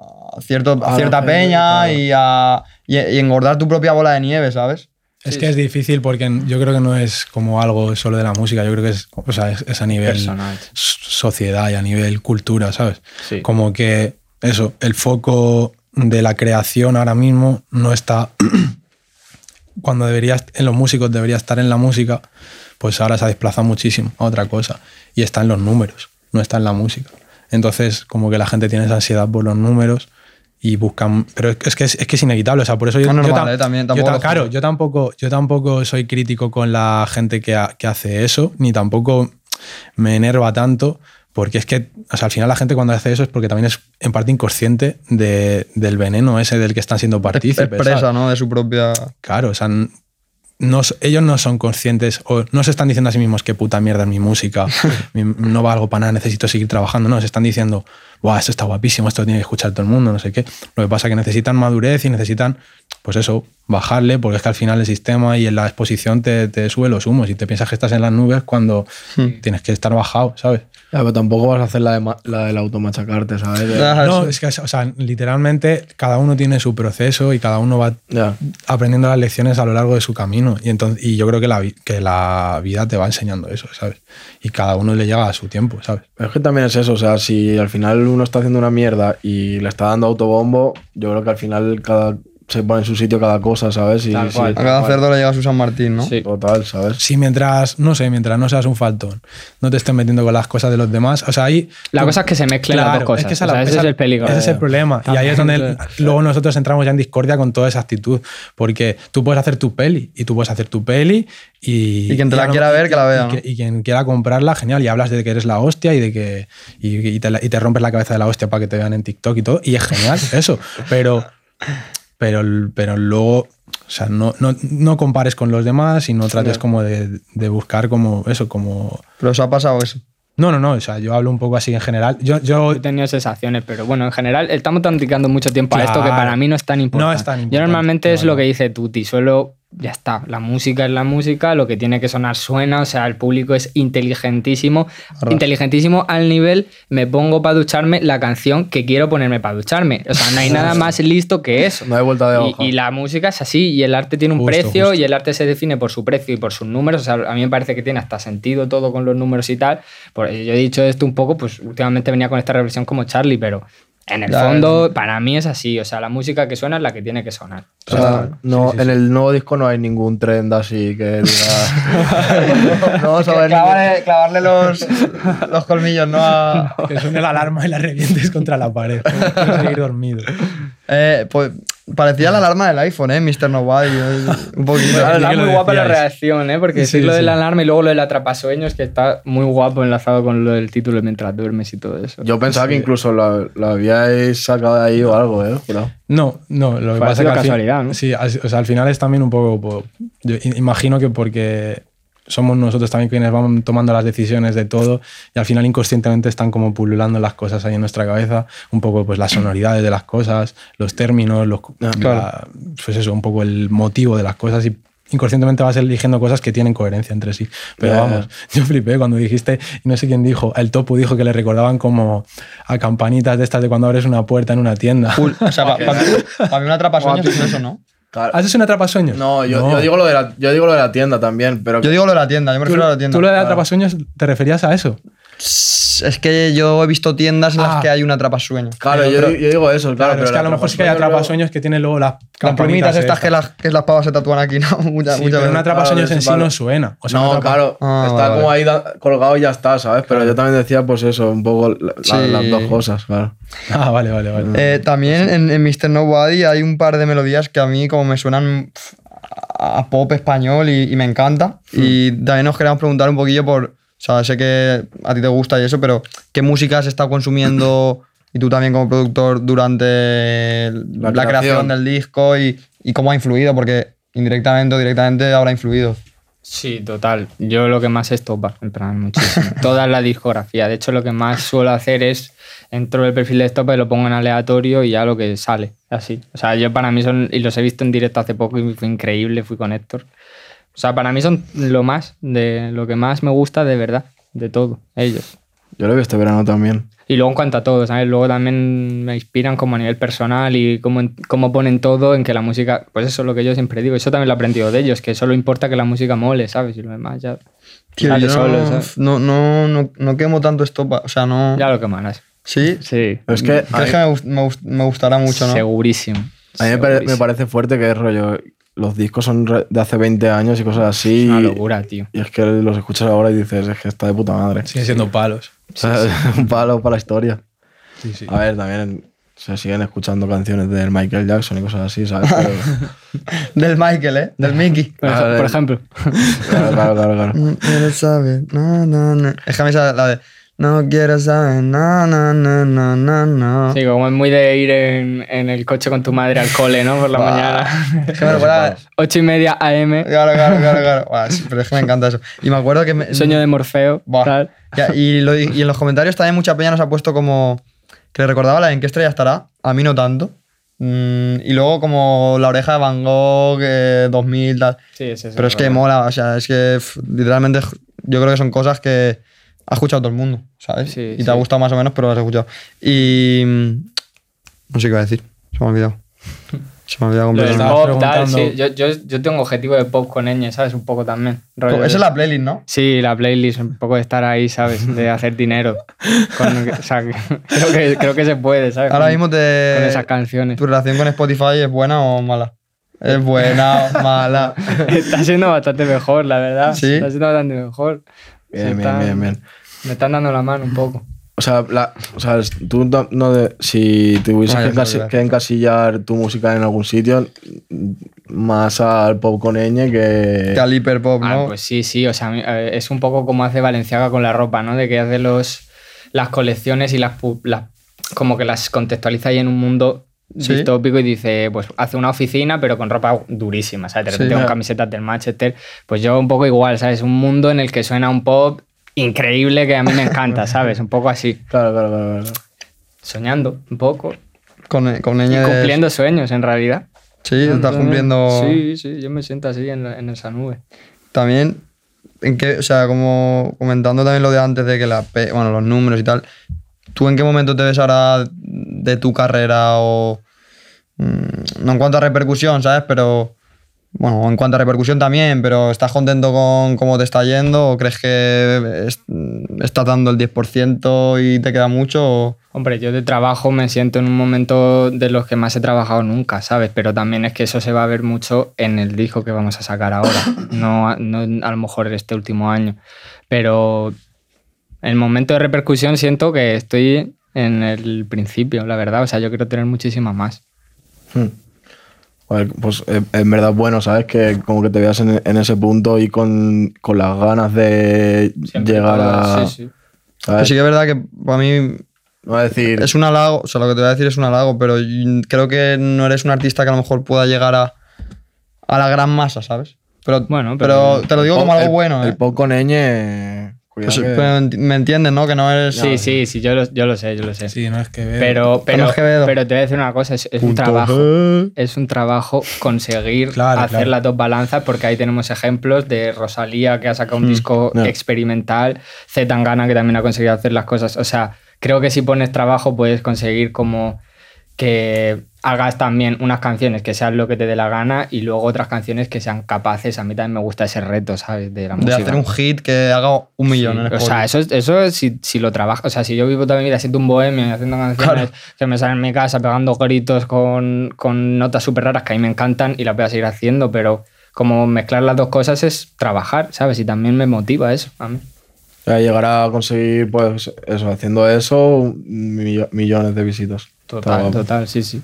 cierto, a cierta peña y, a, y, y engordar tu propia bola de nieve, ¿sabes? Es que es difícil porque yo creo que no es como algo solo de la música, yo creo que es, o sea, es, es a nivel Personal. sociedad y a nivel cultura, ¿sabes? Sí. Como que eso, el foco de la creación ahora mismo no está cuando debería en los músicos debería estar en la música, pues ahora se ha desplazado muchísimo a otra cosa y está en los números, no está en la música. Entonces, como que la gente tiene esa ansiedad por los números y buscan, pero es que es, que es, es que es inevitable, o sea, por eso yo, No es yo normal, tam- eh, también, yo tampoco claro, yo tampoco, yo tampoco soy crítico con la gente que, ha- que hace eso, ni tampoco me enerva tanto, porque es que o sea, al final la gente cuando hace eso es porque también es en parte inconsciente de- del veneno ese del que están siendo partícipes. ¿sabes? ¿no? De su propia... Claro, o sea, no, ellos no son conscientes o no se están diciendo a sí mismos qué puta mierda es mi música, no valgo para nada, necesito seguir trabajando. No, se están diciendo, Buah, esto está guapísimo, esto tiene que escuchar todo el mundo, no sé qué. Lo que pasa es que necesitan madurez y necesitan, pues eso, bajarle, porque es que al final el sistema y en la exposición te, te sube los humos y te piensas que estás en las nubes cuando tienes que estar bajado, ¿sabes? Ya, pero tampoco vas a hacer la, de ma- la del automachacarte, ¿sabes? No, es que, o sea, literalmente cada uno tiene su proceso y cada uno va Ya. aprendiendo las lecciones a lo largo de su camino. Y, entonces, y yo creo que la, que la vida te va enseñando eso, ¿sabes? Y cada uno le llega a su tiempo, ¿sabes? Es que también es eso, o sea, si al final uno está haciendo una mierda y le está dando autobombo, yo creo que al final cada, se pone en su sitio cada cosa, ¿sabes? Y, Tal sí. A cada cerdo le llega su San Martín, ¿no? Sí. Total, ¿sabes? Si mientras, no sé, mientras no seas un faltón, no te estés metiendo con las cosas de los demás, o sea, ahí... La tú- cosa es que se mezclen las dos cosas. es que esa o sea, ese esa- es el peligro. Ese es el problema. Y ahí es donde luego nosotros entramos ya en discordia con toda esa actitud. Porque tú puedes hacer tu peli y tú puedes hacer tu peli y... Y quien te la quiera ver, que la vea, Y, que- ¿no? y quien quiera comprarla, genial. Y hablas de que eres la hostia y de que... Y, y te, te rompes la cabeza de la hostia para que te vean en TikTok y todo. Y es genial eso. Pero... Pero, pero luego, o sea, no, no, no compares con los demás y no trates como de, de buscar como eso, como... Pero os ha pasado eso. No, no, no, o sea, yo hablo un poco así en general. Yo, yo He tenido sensaciones, pero bueno, en general estamos dedicando mucho tiempo a esto que para mí no es tan importante. No es tan Yo importante, normalmente es lo que dice Tuti, solo ya está. La música es la música, lo que tiene que sonar suena, o sea, el público es inteligentísimo. Arras. Inteligentísimo al nivel, me pongo para ducharme la canción que quiero ponerme para ducharme. O sea, no hay nada más listo que eso. No hay vuelta de Y, hoja. y la música es así, y el arte tiene un Justo, precio, justo. y el arte se define por su precio y por sus números. O sea, a mí me parece que tiene hasta sentido todo con los números y tal. Por, yo he dicho esto un poco, pues últimamente venía con esta reflexión como Charlie, pero en el Ya, fondo, para mí es así. O sea, la música que suena es la que tiene que sonar. O sea, no, en el nuevo disco no hay ningún trend así que diga. no vamos a ver. ningún- Clavarle, clavarle los, los colmillos, ¿no? A- que suene la alarma y la revientes contra la pared. Quiero seguir dormido. Eh, pues parecía la alarma del iPhone, ¿eh? Mr. Nobody. eh, Un poquito. Claro, Está muy guapa la reacción, ¿eh? Porque Sí, decir lo sí. del alarma y luego lo del atrapasueños, que está muy guapo enlazado con lo del título de mientras duermes y todo eso. Yo pensaba que incluso lo, lo habíais sacado de ahí o algo, ¿eh? Jurado. No, no, lo que pasa es que al fin- casualidad, ¿no? Sí, o sea, al final es también un poco. po- yo imagino que porque somos nosotros también quienes vamos tomando las decisiones de todo y al final inconscientemente están como pululando las cosas ahí en nuestra cabeza, un poco pues las sonoridades de las cosas, los términos, los, la- pues eso, un poco el motivo de las cosas y inconscientemente vas eligiendo cosas que tienen coherencia entre sí. Pero Ya, vamos, yo flipé cuando dijiste, no sé quién dijo, el topo dijo que le recordaban como a campanitas de estas de cuando abres una puerta en una tienda. Full. O sea, para mí un atrapasueños es eso, ¿no? Claro. ¿Haces un atrapasueños? No, yo, Yo, digo lo de la, yo digo lo de la tienda también, pero... Yo digo lo de la tienda, yo me ¿Tú, refiero a la tienda. tú lo de atrapasueños te referías a eso? Es que yo he visto tiendas en las Ah. que hay un atrapasueños. Claro, yo, pero- yo digo eso, claro. Claro, pero es que a lo la mejor sí que hay atrapasueños atrapasueños que tienen luego las Las campanitas plumitas estas que las, que las pavas se tatúan aquí, ¿no? Muchas, Sí, muchas pero un veces. atrapasueños Claro, en sí vale. no suena. O sea, no, atrapa- claro, Ah, está vale, como ahí da- colgado y ya está, ¿sabes? Pero yo también decía, pues eso, un poco la- la- Sí. las dos cosas, claro. Ah, vale, vale, vale. Eh, también en, en Mr. Nobody hay un par de melodías que a mí como me suenan pf, a a pop español y, y me encanta. Y también nos queríamos preguntar un poquillo por, o sea, sé que a ti te gusta y eso, pero ¿qué música has estado consumiendo y tú también como productor durante la, La creación. del disco y, y cómo ha influido? Porque indirectamente o directamente habrá influido. Sí, total. Yo lo que más es topa, en plan, muchísimo. Toda la discografía. De hecho, lo que más suelo hacer es entro en el perfil de Stopa y lo pongo en aleatorio y ya lo que sale, así. O sea, yo para mí son, y los he visto en directo hace poco y fue increíble, fui con Héctor. O sea, para mí son lo más, de lo que más me gusta de verdad, de todo, ellos. Yo lo vi este verano también. Y luego en cuanto a todo, ¿sabes? Luego también me inspiran como a nivel personal y cómo, cómo ponen todo en que la música, pues eso es lo que yo siempre digo, eso también lo he aprendido de ellos, que solo importa que la música mole, ¿sabes? Y lo demás ya Tío, sale yo solo, no, ¿sabes? no, no, no, no quemo tanto estopa, o sea, no... Ya lo que malas. ¿Sí? Sí. Pero es que a ¿Crees mí, que me, gust- me gust- me gustará mucho, no? Segurísimo. a mí me, pare- me Segurísimo. parece fuerte que es rollo. Los discos son de hace 20 años y cosas así. Es una y- locura, tío. Y es que los escuchas ahora y dices, es que está de puta madre. Siguen siendo palos. O sea, un palo para la historia. Sí, sí. A ver, también se siguen escuchando canciones del Michael Jackson y cosas así, ¿sabes? Pero- Del Michael, ¿eh? Del Mickey. Por, ej- Vale. por ejemplo. claro, claro, claro. claro. No quiero saber, no, no, no. Es que a mí esa- la de no quiero saber, no, no, no, no, no, no. Sí, como es muy de ir en, en el coche con tu madre al cole, ¿no? Por la mañana. Es que me recuerda- Ocho y media AM. Claro, claro, claro, claro. Sí, pero es que me encanta eso. Y me acuerdo que... me- Sueño de Morfeo. Buah. tal. Ya, y, lo- y en los comentarios también mucha peña nos ha puesto como que le recordaba la en qué estrella estará. A mí no tanto. Mm, y luego como la oreja de Van Gogh, eh, 2000, tal. Sí, es eso, Pero es que mola, o sea, es que literalmente yo creo que son cosas que ha escuchado todo el mundo, ¿sabes? Sí, y te sí. ha gustado más o menos, pero lo has escuchado. Y. No sé qué iba a decir, se me ha olvidado. Se me ha olvidado completamente. Pop, tal, sí. Yo, yo, yo tengo objetivo de pop con ñ, ¿sabes? Un poco también. Rollo Esa de- es la playlist, ¿no? Sí, la playlist, un poco de estar ahí, ¿sabes? De hacer dinero. Con- o sea, creo, que, creo que se puede, ¿sabes? Ahora Con- mismo te. Con esas canciones. ¿Tu relación con Spotify es buena o mala? Es buena o mala. Está siendo bastante mejor, la verdad. ¿Sí? Está siendo bastante mejor. Bien, bien, están- bien, bien. Me están dando la mano un poco. O sea, la- o sea, tú no, no de- si tuvieses Ah, que, encasi- encasillar tu música en algún sitio, más al pop con ñ que... Que al hiperpop, Ah, ¿no? pues sí, sí. O sea, es un poco como hace Valenciaga con la ropa, ¿no? De que hace los, las colecciones y las como que las contextualiza ahí en un mundo Sí. distópico y dice, pues hace una oficina pero con ropa durísima, ¿sabes? De Sí, repente con ya. camisetas del Manchester. Pues yo un poco igual, ¿sabes? Un mundo en el que suena un pop increíble que a mí me encanta, ¿sabes? Un poco así. Claro, claro, claro. claro. Soñando un poco. Con, con Y de- cumpliendo sueños, en realidad. Sí, estás cumpliendo. Sí, sí, yo me siento así en, la- en esa nube. También, en qué, o sea, como comentando también lo de antes de que la, bueno, los números y tal, ¿tú en qué momento te ves ahora de tu carrera o no en cuanto a repercusión, ¿sabes? Pero bueno, en cuanto a repercusión también, pero ¿estás contento con cómo te está yendo o crees que es- estás dando el 10% y te queda mucho? o- Hombre, yo de trabajo me siento en un momento de los que más he trabajado nunca, ¿sabes? Pero también es que eso se va a ver mucho en el disco que vamos a sacar ahora, no, no a lo mejor este último año. Pero en el momento de repercusión siento que estoy en el principio, la verdad. O sea, yo quiero tener muchísimas más. Hmm. Pues eh, en verdad es bueno, ¿sabes? Que como que te veas en, en ese punto y con, con las ganas de Siempre llegar a... Sí, sí. Pero ¿sabes? sí que es verdad que para mí No es decir... es un halago, o sea, lo que te voy a decir es un halago, pero creo que no eres un artista que a lo mejor pueda llegar a, a la gran masa, ¿sabes? Pero, Bueno, pero, pero- te lo digo el como algo el- bueno, ¿eh? El pop con ñ... cuidado Pues, que- me entiendes, ¿no? Que no eres... Sí, sí, sí, yo lo, yo lo sé, yo lo sé. Sí, no es que ver. Pero, pero, Quevedo. pero te voy a decir una cosa, es, es un trabajo. G. Es un trabajo conseguir Claro, hacer claro. las dos balanzas, porque ahí tenemos ejemplos de Rosalía, que ha sacado un disco ya. experimental, Z Tangana, que también ha conseguido hacer las cosas. O sea, creo que si pones trabajo puedes conseguir como que hagas también unas canciones que sean lo que te dé la gana y luego otras canciones que sean capaces. A mí también me gusta ese reto, ¿sabes? De la De música. hacer un hit que haga un millón Sí, en O sea, eso, es- eso es si, si lo trabajo. O sea, si yo vivo toda mi vida siendo un bohemio y haciendo canciones que me salen en mi casa pegando gritos con, con notas súper raras que a mí me encantan y las voy a seguir haciendo, pero como mezclar las dos cosas es trabajar, ¿sabes? Y también me motiva eso a mí. O sea, llegar a conseguir, pues, eso, haciendo eso, millo- millones de visitas. Total, total, sí, sí.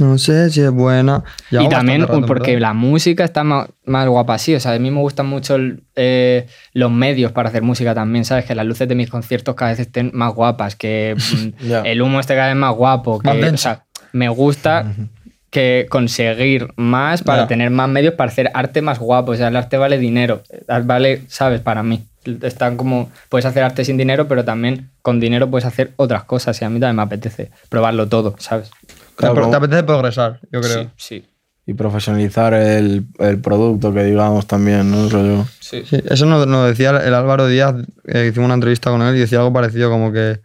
No sé si es buena. y también rato, porque ¿verdad? la música está más, más guapa así. O sea, a mí me gustan mucho el- eh, los medios para hacer música también, ¿sabes? Que las luces de mis conciertos cada vez estén más guapas, que mm, el humo esté cada vez más guapo. Que, Más o sea, me gusta que conseguir más para tener más medios para hacer arte más guapo. O sea, el arte vale dinero. Eh, Vale, ¿sabes? Para mí. Están como, puedes hacer arte sin dinero, pero también con dinero puedes hacer otras cosas. Y a mí también me apetece probarlo todo, ¿sabes? Claro, te, apetece progresar, yo creo. Sí, sí. Y profesionalizar el, el producto, que digamos también, ¿no? Rollo. sí. Sí, eso nos, nos decía el Álvaro Díaz, eh, hicimos una entrevista con él y decía algo parecido, como que,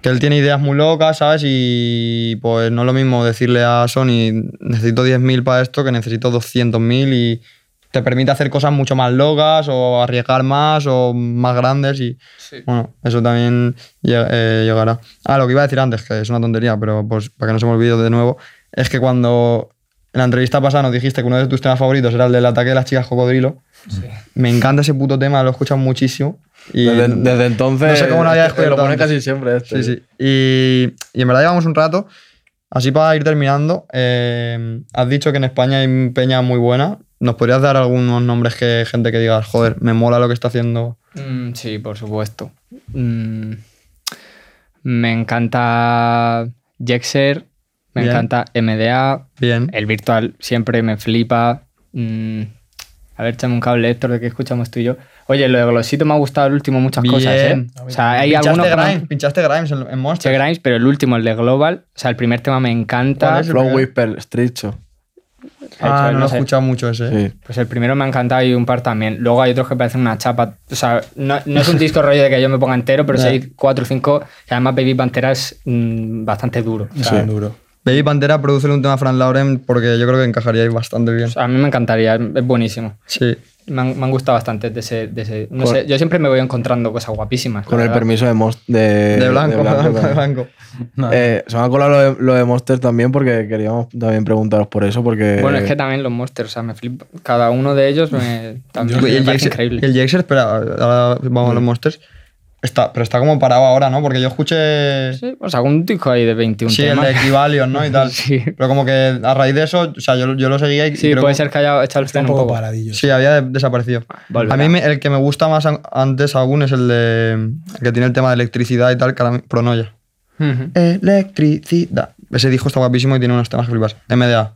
que él tiene ideas muy locas, ¿sabes? Y pues no es lo mismo decirle a Sony, necesito 10.000 para esto, que necesito 200.000 y te permite hacer cosas mucho más locas o arriesgar más o más grandes y bueno, eso también lleg- eh, llegará. Ah, lo que iba a decir antes, que es una tontería, pero pues para que no se me olvide de nuevo, es que cuando en la entrevista pasada nos dijiste que uno de tus temas favoritos era el del ataque de las chicas cocodrilo, me encanta ese puto tema, lo he escuchado muchísimo. Y Desde, desde entonces. no sé cómo no había Lo descubierto pone antes. casi siempre este. Sí, sí. Y, y en verdad llevamos un rato. Así para ir terminando, eh, has dicho que en España hay peña muy buena. ¿Nos podrías dar algunos nombres que gente que digas, joder, me mola lo que está haciendo? Mm, sí, por supuesto. Mm, me encanta Jexer, me Bien. encanta MDA, Bien. el virtual siempre me flipa. Mm, a ver, échame un cable, Héctor, de qué escuchamos tú y yo. Oye, lo de Glosito me ha gustado el último muchas Bien. cosas, ¿eh? O sea, hay algunos pinchaste, no- Grimes, pinchaste Grimes en, en Monster. Grimes, pero el último, el de Global, o sea, el primer tema me encanta. Flow. Whisper, Stricho. Ah, Hecho, no lo he sé. escuchado mucho ese. Sí. Pues el primero me ha encantado y un par también. Luego hay otros que parecen una chapa. O sea, no, no es un disco rollo de que yo me ponga entero, pero si Ya. hay cuatro o cinco, que además Baby Pantera es mm, bastante duro. O sea, Sí, duro. Baby Pantera, produce un tema a Fran Lauren porque yo creo que encajaría ahí bastante bien. a mí me encantaría, es buenísimo. Sí. Me han, me han gustado bastante de ese... de ese- no sé, yo siempre me voy encontrando cosas guapísimas. Con el verdad. permiso de, Mos- de, De blanco, de blanco. de blanco. Eh, se me ha colado lo de, lo de Monster también porque queríamos también preguntaros por eso. Porque Bueno, es que también los monsters, o sea, me flipa. Cada uno de ellos me, también me el parece Jaxer, increíble. y el Jaxer, espera, ahora vamos a los Monsters. Está, pero está como parado ahora, ¿no? Porque yo escuché. Sí, sea, un disco ahí de 21 Sí, el de Equivalion, ¿no? Y tal. Sí. Pero como que a raíz de eso, o sea, yo, yo lo seguía y Sí, creo puede que- ser que haya echado el Está un poco poco. paradillo. Sí, había de- desaparecido. volverá. A mí me- el que me gusta más an- antes aún es el de. El que tiene el tema de electricidad y tal, que Pronoya. Ujú. Electricidad. Ese disco está guapísimo y tiene unos temas que flipas. MDA.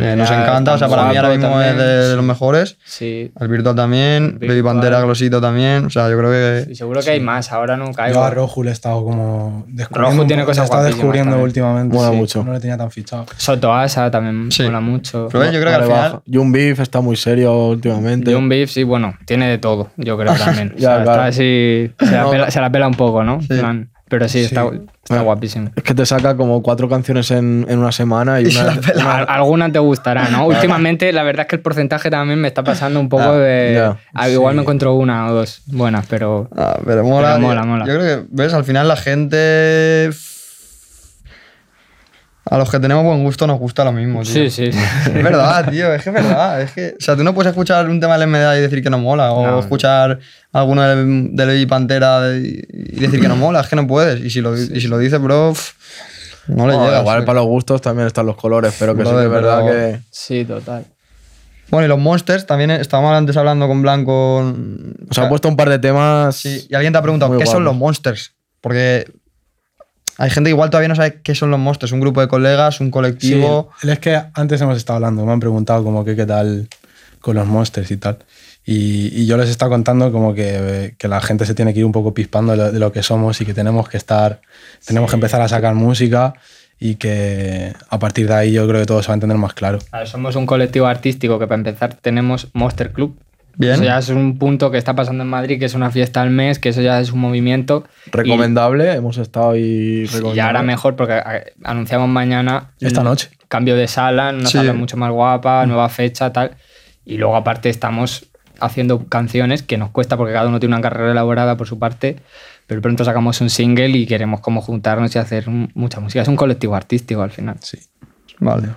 Eh, nos encanta, o sea, está para mí ahora mismo es también. de, de los mejores. Sí. El Virtual también, Baby Virtual. Pantera, Glosito también. O sea, yo creo que. Y seguro que hay más, ahora no caigo. Yo a Rojo le he estado como descubriendo. Rojo tiene cosas le he estado guapísimas descubriendo también. últimamente. Mola sí, mucho. No le tenía tan fichado. Soto Asa también Sí. mola mucho. Pero yo creo que al final. Jun Beef está muy serio últimamente. John Beef, sí, bueno, tiene de todo, yo creo también. O Ya, sea, claro. está así, se la, pela, se la pela un poco, ¿no? Plan, Pero sí, está, Sí. está Ah. guapísimo. Es que te saca como cuatro canciones en, en una semana y, Y se una, la pela. Al- Alguna te gustará, ¿no? Últimamente, la verdad es que el porcentaje también me está pasando un poco Ah, de. ah, Igual Sí. me encuentro una o dos buenas, pero. Ah, pero mola. Pero mola, mola. Yo creo que, ¿ves? Al final la gente. A los que tenemos buen gusto nos gusta lo mismo, tío. Sí, sí. Es verdad, tío, es que es verdad. Es que, o sea, tú no puedes escuchar un tema del MDA y decir que no mola, o No. escuchar alguno del, del Pantera y decir que no mola, es que no puedes. Y si lo, y si lo dices, bro, no le Bueno, llegas. igual eh. para los gustos también están los colores, pero que sí es verdad pero- que. Sí, total. Bueno, y los Monsters, también estábamos antes hablando con Blanco. o Os sea, ha puesto un par de temas. Sí, y alguien te ha preguntado, ¿qué son los Monsters? Porque hay gente que igual todavía no sabe qué son los Monsters. Un grupo de colegas, un Sí, colectivo. es que antes hemos estado hablando, me han preguntado como que qué tal con los monsters y tal. Y, y yo les he estado contando como que, que la gente se tiene que ir un poco pispando de lo, de lo que somos y que tenemos que estar, tenemos que empezar a sacar música y que a partir de ahí yo creo que todo se va a entender más claro. A ver, somos un colectivo artístico que para empezar tenemos Monster Club, Bien. Eso ya es un punto que está pasando en Madrid, que es una fiesta al mes, que eso ya es un movimiento. Recomendable, hemos estado ahí Y ahora mejor, porque anunciamos mañana. Esta noche. Cambio de sala, una Sí. sala mucho más guapa, nueva fecha, tal. Y luego, aparte, estamos haciendo canciones que nos cuesta porque cada uno tiene una carrera elaborada por su parte. Pero pronto sacamos un single y queremos como juntarnos y hacer mucha música. Es un colectivo artístico al final. Sí. Vale.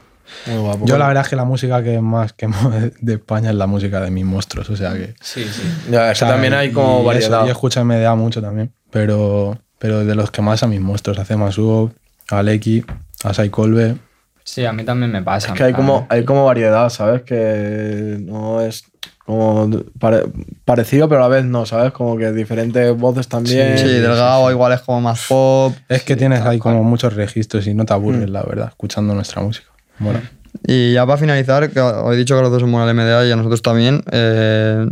Muy guapo. Yo la verdad es que la música que más quemo de España es la música de mis monstruos, o sea que... Sí, sí. Ya, es que también hay y como eso, variedad. yo escucho MDA mucho también, pero, pero de los que más a mis monstruos, a Masuo, a Aleki, a Saikolbe. Sí, a mí también me pasa. Es que hay como, hay como variedad, ¿sabes? Que no es como pare- parecido, pero a la vez no, ¿sabes? Como que diferentes voces también. Sí, Delgado igual es como más pop. Es que tienes ahí como muchos registros y no te aburres, la verdad, escuchando nuestra música. Mola. Y ya para finalizar, que os he dicho que los dos somos el MDA y a nosotros también, eh,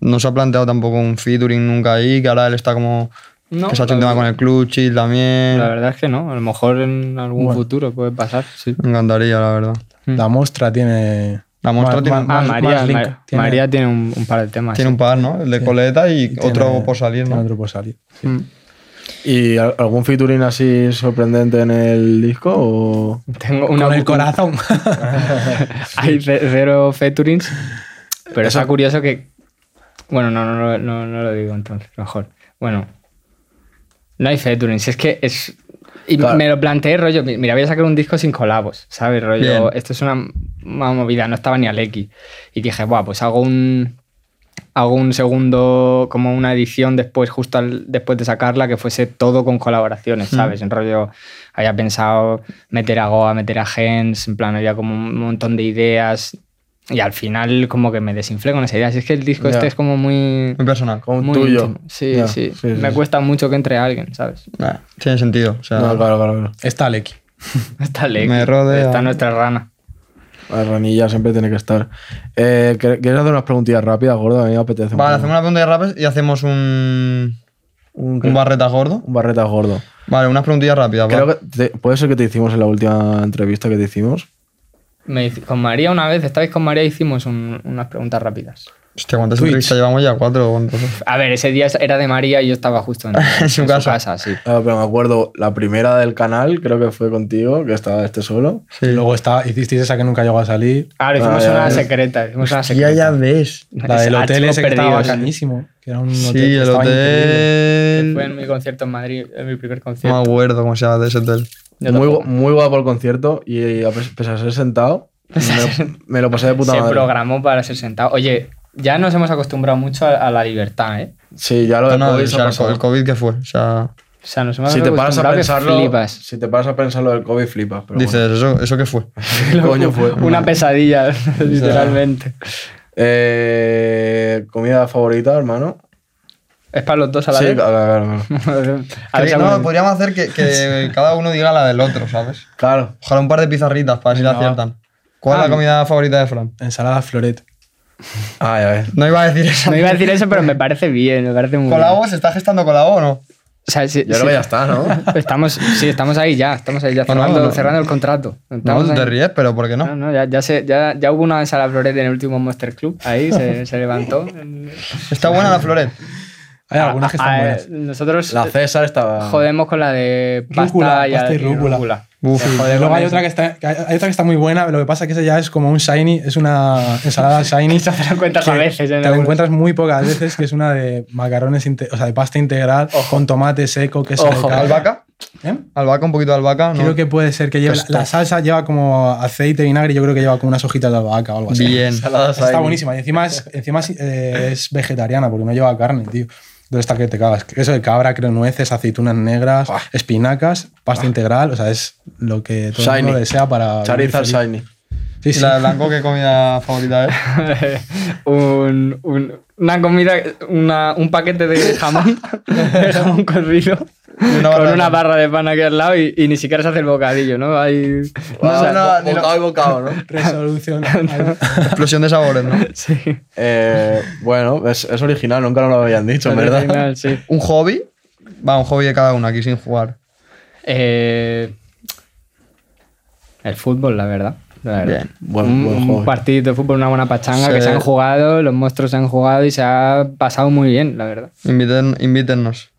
no se ha planteado tampoco un featuring nunca ahí, que ahora él está como... No, que se ha hecho un la tema con el Clutchil también. La verdad es que no. A lo mejor en algún futuro puede pasar. Sí. Me encantaría, la verdad. La Mostra tiene... La Mostra tiene- Ah, más- María, más. Ma- Tiene- María tiene un, un par de temas. Tiene sí. un par, ¿no? El de Coleta y tiene- otro por salir, tiene ¿no? otro por salir. Mm. ¿Y al- algún featuring así sorprendente en el disco? O... Tengo una Con el corazón. Hay ce- cero featurings. Pero Eso- está curioso que. Bueno, no, no, no, no, no lo digo entonces, mejor. Bueno. No hay featurings, es que es. Y Claro. me lo planteé, rollo. mi- Mira, voy a sacar un disco sin colabos, ¿sabes? Rollo, Bien. esto es una, una movida, no estaba ni Aleki. Y dije, Buah, pues hago un. Hago un segundo, como una edición después, justo al- después de sacarla, que fuese todo con colaboraciones, ¿sabes? En rollo, había pensado meter a Goa, meter a Gens, en plan, había como un montón de ideas. Y al final, como que me desinflé con esa idea. Si es que el disco Ya. este es como muy. Muy personal. Como muy tuyo. íntimo. Sí, Ya, sí, sí, sí, Me sí. cuesta mucho que entre alguien, ¿sabes? Nah, tiene sentido. O sea, No, claro, claro. claro. Está Aleki. Está Lecky, Me rodea. Está nuestra rana. La ranilla siempre tiene que estar. Eh, ¿quer- ¿Quieres hacer unas preguntillas rápidas, gordo? A mí me apetece. un Vale, hacemos una pregunta de rapes y hacemos un, un, un barreta gordo. un barreta gordo. Vale, unas preguntillas rápidas. Creo va. que te- puede ser que te hicimos en la última entrevista que te hicimos. Me con María una vez, esta vez con María hicimos un- unas preguntas rápidas. Hostia, ¿cuántas Twitch. entrevistas llevamos ya? ¿Cuatro o cuántos? A ver, ese día era de María y yo estaba justo en, En su casa. sí. Ah, pero me acuerdo, la primera del canal, creo que fue contigo, que estaba este solo. Sí. Luego está, hicisteis esa que nunca llegó a salir. Ahora hicimos Ah, ya, una ya. secreta. Hicimos una Ya, secreta. ya ves. La del hotel ese que estaba bacanísimo. Que era un hotel Sí, que el estaba. Que Fue hotel. en mi concierto en Madrid, en mi primer No concierto. me acuerdo cómo se llama de ese hotel. Muy, muy guapo el concierto y a pes- pese a ser sentado, me, me lo pasé de puta Se madre. programó para ser sentado. Oye, ya nos hemos acostumbrado mucho a, a la libertad, ¿eh? Sí, ya lo No, del no, COVID o se ha sea, pasado. el COVID que fue. O sea, O sea, nos hemos Si te paras a pensarlo, flipas. si te paras a pensar lo del COVID, flipas. Pero dices, ¿eso, ¿eso qué fue? ¿Qué coño fue? Una pesadilla, literalmente. Eh, comida favorita, hermano. Es para los dos a la Sí, vez. claro, claro, claro. A ver, Que- no, podríamos hacer que, que cada uno diga la del otro, ¿sabes? Claro. Ojalá un par de pizarritas para ver si la aciertan. ¿Cuál Ah. es la comida favorita de Fran? Ensalada floret. No iba a decir eso. No iba a decir eso, pero me parece bien, me parece muy ¿Colabo? bien. ¿Se está gestando colabo o no? O sea, sí, Yo creo sí. que ya está, ¿no? Estamos, sí, estamos ahí ya, estamos ahí ya No, no, cerrando, no. cerrando el contrato. No, Estamos te ahí. ríes, pero ¿por qué no? No, no, ya, ya, se- ya, ya hubo una ensalada floret en el último Monster Club. Ahí se, se levantó. Está buena la floret. Hay algunas que están buenas. Nosotros La César estaba. jodemos con la de pasta, Rúcula, y, pasta y y rúcula. Uf. Se Y jode luego hay otra, que está, que hay hay otra que está muy buena, lo que pasa es que esa ya es como un shiny, es una ensalada shiny. Te lo encuentras a veces. en Te lo algunos- encuentras muy pocas veces, que es una de macarrones, o sea, de pasta integral con tomate seco, queso de Ojo. cabra. ¿Albahaca? ¿Eh? ¿Albahaca? ¿Un poquito de albahaca? ¿no? Creo que puede ser que lleve. La, la salsa lleva como aceite, vinagre, yo creo que lleva como unas hojitas de albahaca o algo así. Bien. Ensaladas Está buenísima. Y encima es, encima es, eh, es vegetariana porque no lleva carne, tío. Entonces está que te cagas. Queso de cabra, creo, nueces, aceitunas negras, espinacas, pasta integral. O sea, es lo que todo el mundo desea para. Charizard. Shiny. Sí, ¿Y la de blanco qué comida favorita es? un, un- una comida, una- un paquete de jamón, de jamón cocido, una con una barra de pan aquí al lado y, y ni siquiera se hace el bocadillo, ¿no? Hay, No, o sea, no, Bocado y bocado, ¿no? Resolución. Explosión de sabores, ¿no? sí. Eh, bueno, es, es original, nunca nos lo habían dicho, en verdad. Original, sí. ¿Un hobby? Va, un hobby de cada uno aquí sin jugar. Eh, el fútbol, la verdad. Bien. Buen- un, buen un partido de fútbol, una buena pachanga Sí. que se han jugado, los monstruos se han jugado y se ha pasado muy bien, la verdad. Inviten, invítennos.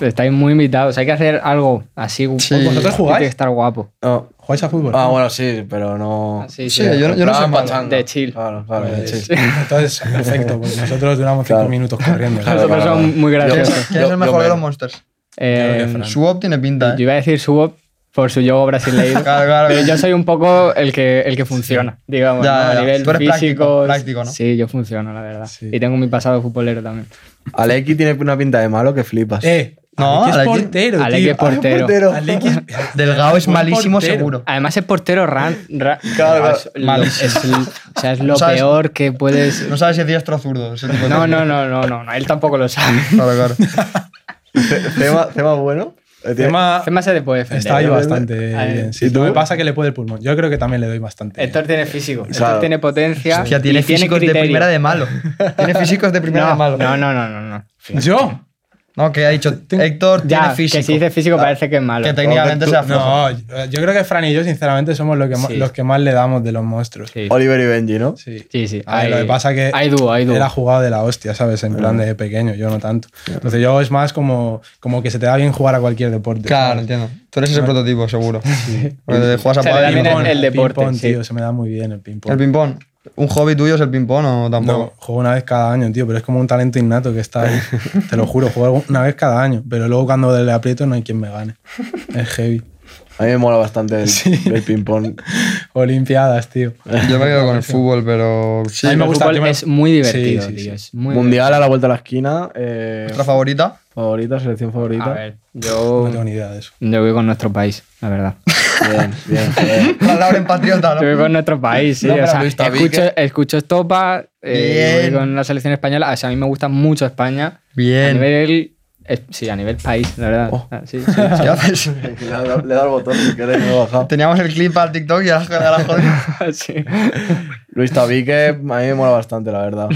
Estáis muy invitados. Hay que hacer algo así. Sí. ¿Vosotros jugáis? Tiene que estar guapo. No. ¿Jugáis a fútbol? Ah, bueno, sí, pero no. Sí, Sí, yo, no- yo no Ah, soy pachanga. De chill. Claro, claro, de Pues, chill. Entonces, perfecto, porque nosotros duramos cinco Claro. minutos corriendo. Claro, Nosotros claro, somos claro. muy graciosos. ¿Quién es el mejor yo de los Monsters? Eh. Suop tiene pinta, yo iba a decir Subo por su yogo brasileiro. Claro, claro. Pero yo soy un poco el que, el que funciona, digamos, Ya, ¿no? a ya. nivel Tú eres práctico, físico. práctico, ¿no? Sí, yo funciono, la verdad. Sí. Y tengo mi pasado futbolero también. Aleki tiene una pinta de malo que flipas. Eh, No, Aleki es Aleki- portero, Aleki tío. es portero. Aleki es- Delgado es malísimo portero. seguro. Además es portero ran, ra- Claro, no, es, lo- es el- o sea, es lo ¿Sabes? peor que puedes. No sabes si es diestro o zurdo. ese tipo de No, cosas. no, no, no, no, no, él tampoco lo sabe. Claro, claro. ¿Tema, tema bueno? Eh, tiene- Tema ¿Qué más se te puede defender? está ahí ¿verdad? bastante bien. Sí, ¿Y tú? Lo que pasa es que le puede el pulmón. Yo creo que también le doy bastante. Héctor tiene físico, Héctor Claro. tiene potencia. Hostia, tiene y tiene físicos de criterio. primera de malo. Tiene físicos de primera de No, malo. no, no, no, no, no. ¿Yo? No, que ha dicho Héctor Ya, tiene físico. que si dice físico parece que es malo. Que técnicamente tú- sea. No, yo creo que Fran y yo, sinceramente, somos los que, más, Sí. los que más le damos de los monstruos. Sí, Oliver y Benji, ¿no? Sí. sí. sí. Lo que pasa que Hay dúo, hay dúo. él ha jugado de la hostia, ¿sabes? En plan de pequeño, yo no tanto. Entonces yo es más como, como que se te da bien jugar a cualquier deporte. Claro, ¿sabes? entiendo. Tú eres ese prototipo, seguro. Porque juegas a pádel. el- el deporte, ping-pong, sí. tío, se me da muy bien el ping-pong. El ping-pong. ¿Un hobby tuyo es el ping-pong o No, tampoco? juego una vez cada año, tío, pero es como un talento innato que está ahí. Te lo juro, juego una vez cada año, pero luego cuando le aprieto no hay quien me gane. Es heavy. A mí me mola bastante el, el ping-pong. Olimpiadas, tío. Yo me quedo con el fútbol, pero sí. A mí me el gusta, fútbol yo me- es muy divertido, Sí, sí, tío. sí. Es muy Mundial a la vuelta de la esquina. Eh, ¿Nuestra favorita? Favorita, selección favorita. A ver, yo, No tengo ni idea de eso. yo voy con nuestro país, la verdad. Bien, bien, joder. La Lauren Patriota, Yo voy ¿no? con nuestro país, sí. No, o sea, Luis Tabique- escucho, escucho Estopa, eh, Bien. voy con la selección española. O sea, a mí me gusta mucho España. A Bien. nivel. es- sí, a nivel país, la verdad. Oh. Ah, sí, sí. ¿Qué haces? Le dado el botón si queréis, me he bajado. Teníamos el clip al TikTok y ahora ahora joder. Sí. Luis Tabique, a mí me mola bastante, la verdad.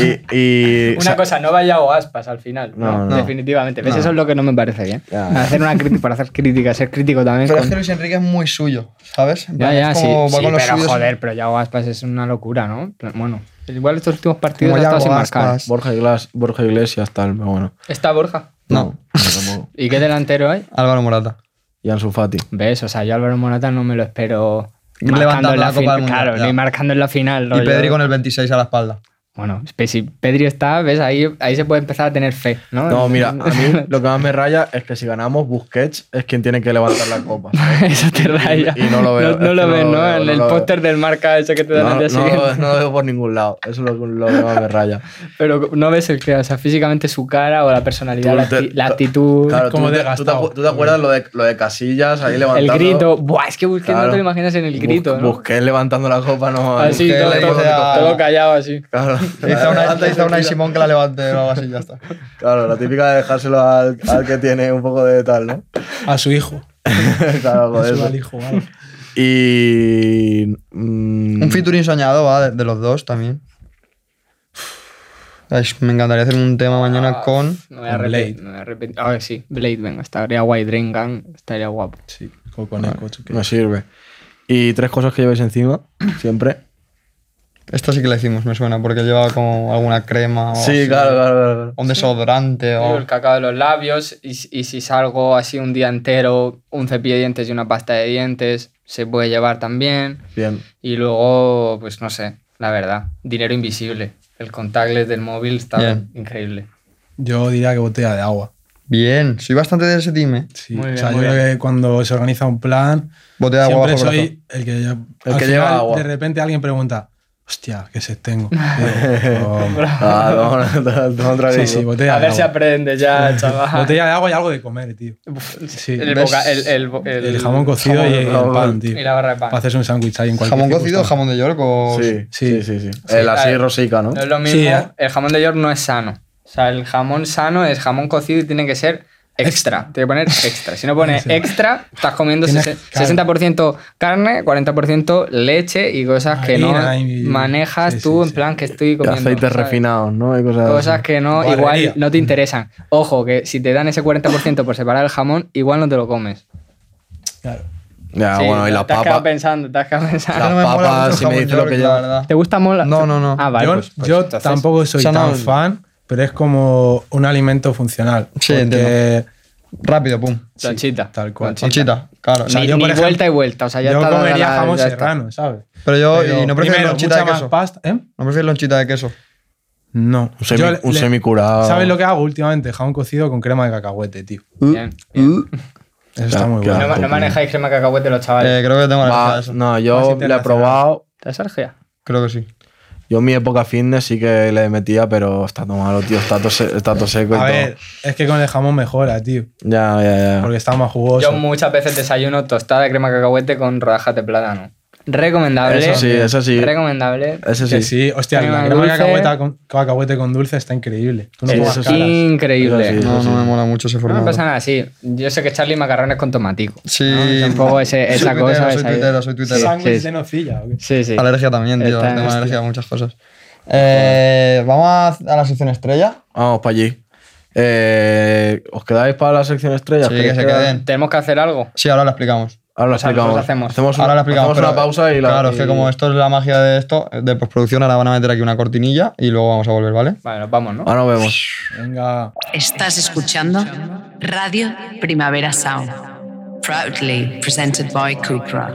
Y, y- o Una sea, cosa, no vaya o aspas al final. No, no. Definitivamente. ¿Ves? No. Eso es lo que no me parece bien. Ya. Hacer una crítica, para hacer crítica, ser crítico también. Pero es con- que Luis Enrique es muy suyo, ¿sabes? Ya, ya, es sí. pero suyos. joder, pero Yago Aspas es una locura, ¿no? Bueno, igual estos últimos partidos Yago sin marcar. Borja, Iglesias, Borja Iglesias, tal, pero bueno. ¿Está Borja? No. tampoco. ¿Y qué delantero hay? Álvaro Morata. Y Ansu Fati. ¿Ves? O sea, yo Álvaro Morata no me lo espero Levantando marcando en la la Copa final. del Mundo, Claro, ya. ni marcando en la final. Y. Pedri con el 26 a la espalda. Bueno, si Pedri está, ¿ves? Ahí, ahí se puede empezar a tener fe, ¿no? No, mira, a mí lo que más me raya es que si ganamos, Busquets es quien tiene que levantar la copa. ¿sabes? Eso te raya. Y no lo veo, No, no lo ves, no ¿no? lo veo, en no el póster del marca ese que te dan No, al día no, siguiente. no lo veo por ningún lado. Eso es lo, lo que más me raya. Pero no ves el que, o sea, físicamente su cara o la personalidad, la, te- la actitud, Claro, como tú, te, tú, te, tú te acuerdas lo de, lo de Casillas ahí el levantando. grito. Buah, es que Busquets no Claro. te lo imaginas en el Bus- grito, ¿no? Busquets levantando la copa, no. Así, todo callado así. Claro. Le dice a una, le Unai Simón que la levante o algo así, ya está. Claro, la típica de dejárselo al, al que tiene un poco de tal, ¿no? A su hijo. claro, su eso. al hijo, algo. Y. mm, Un featuring soñado, va, de, de los dos también. Ay, me encantaría hacer un tema mañana con. Me voy a Con arrepentir. Blade. Me voy a arrepentir. A ver, sí, Blade, venga, estaría guay. Drain Gang, estaría guapo. Sí, con, el coche. que- Me sirve. Y tres cosas que lleváis encima, siempre. Esta sí que la hicimos, me suena, porque llevaba como alguna crema o, Sí, así, claro, claro, un desodorante Yo o. El cacao de los labios y, y si salgo así un día entero, un cepillo de dientes y una pasta de dientes se puede llevar también. Bien. Y luego, pues no sé, la verdad, dinero invisible. El contactless del móvil está Bien. increíble. Yo diría que botella de agua. Bien, soy bastante de ese team, ¿eh? Sí. Muy o bien, sea, muy yo bien. creo que cuando se organiza un plan, Botella de agua siempre bajo el soy el que, ya- El al que final, lleva agua. De repente alguien pregunta, hostia, qué sed tengo. Ah, sí, sí, botella A de ver si aprende ya, chaval. Botella de agua y algo de comer, tío. Sí. el, ¿Ves? boca- el, el, el- El jamón cocido jamón- y el jamón- pan, tío. y la barra de pan. Para hacerse un sándwich ahí en cualquier ¿Jamón cocido o jamón de York o.? Sí, sí, sí. sí, Sí, El así rosica, ¿no? No es lo mismo. Sí, ¿eh? El jamón de York no es sano. O sea, el jamón sano es jamón cocido y tiene que ser extra. Tiene que poner extra. Si no pone Sí. extra, estás comiendo Tiene- sesen- claro. 60% carne, 40% leche y cosas que no y- manejas sí, tú sí, en plan que estoy comiendo. aceites ¿sabes? refinados, ¿no? Hay cosas, que no, Barrería. igual no te interesan. Ojo, que si te dan ese 40% por separar el jamón, igual no te lo comes. Claro. Ya, Sí, bueno, y las te has quedado papas. pensando, te has quedado pensando. Las No papas, si me dices lo que la lleva. verdad. ¿Te gusta mola? No, no, no. Ah, vale. yo pues- pues yo entonces- tampoco soy o sea, no- tan fan, pero es como un alimento funcional. Sí, porque Rápido, pum. Lonchita. tal cual. Lonchita, claro. O sea, ni yo, por ni ejemplo, vuelta y vuelta. O sea, ya yo está comería la- jamón ya serrano, ¿sabes? Pero yo, Pero y no prefieres primero, lonchita de queso. pasta, ¿eh? No prefieres lonchita de queso. No. Un, semi, Yo un le- semicurado. ¿Sabes lo que hago últimamente? Jamón cocido con crema de cacahuete, tío. Bien, bien. Eso está muy bueno. No, no manejáis crema cacahuete los chavales. Eh, creo que tengo alergia a Va, eso. no, yo le he probado. ¿Te has? Creo que sí. Yo en mi época fitness sí que le metía, pero está todo malo, tío. Está todo, se- está todo seco y A todo. ver, es que con el jamón mejora, tío. Ya, ya, ya. Porque está más jugoso. Yo muchas veces desayuno tostada de crema cacahuete con rodajas de plátano. Recomendable. Eso sí, eso sí. Recomendable. Que sí. sí, hostia, Crema la crema de con, cacahuete con dulce está increíble. Tú no eso. Increíble. Eso sí. No, no me mola mucho ese No formato. me pasa nada, sí. Yo sé que Charlie macarrones con tomatico. Sí. ¿no? Es un poco ese- Soy esa tuitero, cosa. Soy tuitero, soy tuitero. Sándwich Sí. de nocilla. ¿o qué? Sí, sí. Alergia también, tío. Está- Tengo hostia. alergia a muchas cosas. Eh, Vamos a, la sección estrella. Vamos para allí. Eh, ¿Os quedáis para la sección estrella? Sí, ¿Queréis que se quedar? queden. Tenemos que hacer algo. Sí, ahora lo explicamos. Ahora lo O sea, explicamos. hacemos. Hacemos, Ahora lo explicamos. hacemos una pausa y la. Claro, es que como esto es la magia de esto, de postproducción, ahora van a meter aquí una cortinilla y luego vamos a volver, ¿vale? Vale, nos vamos, ¿no? Ahora nos vemos. Venga. Estás escuchando Radio Primavera Sound. Proudly presented by Cupra.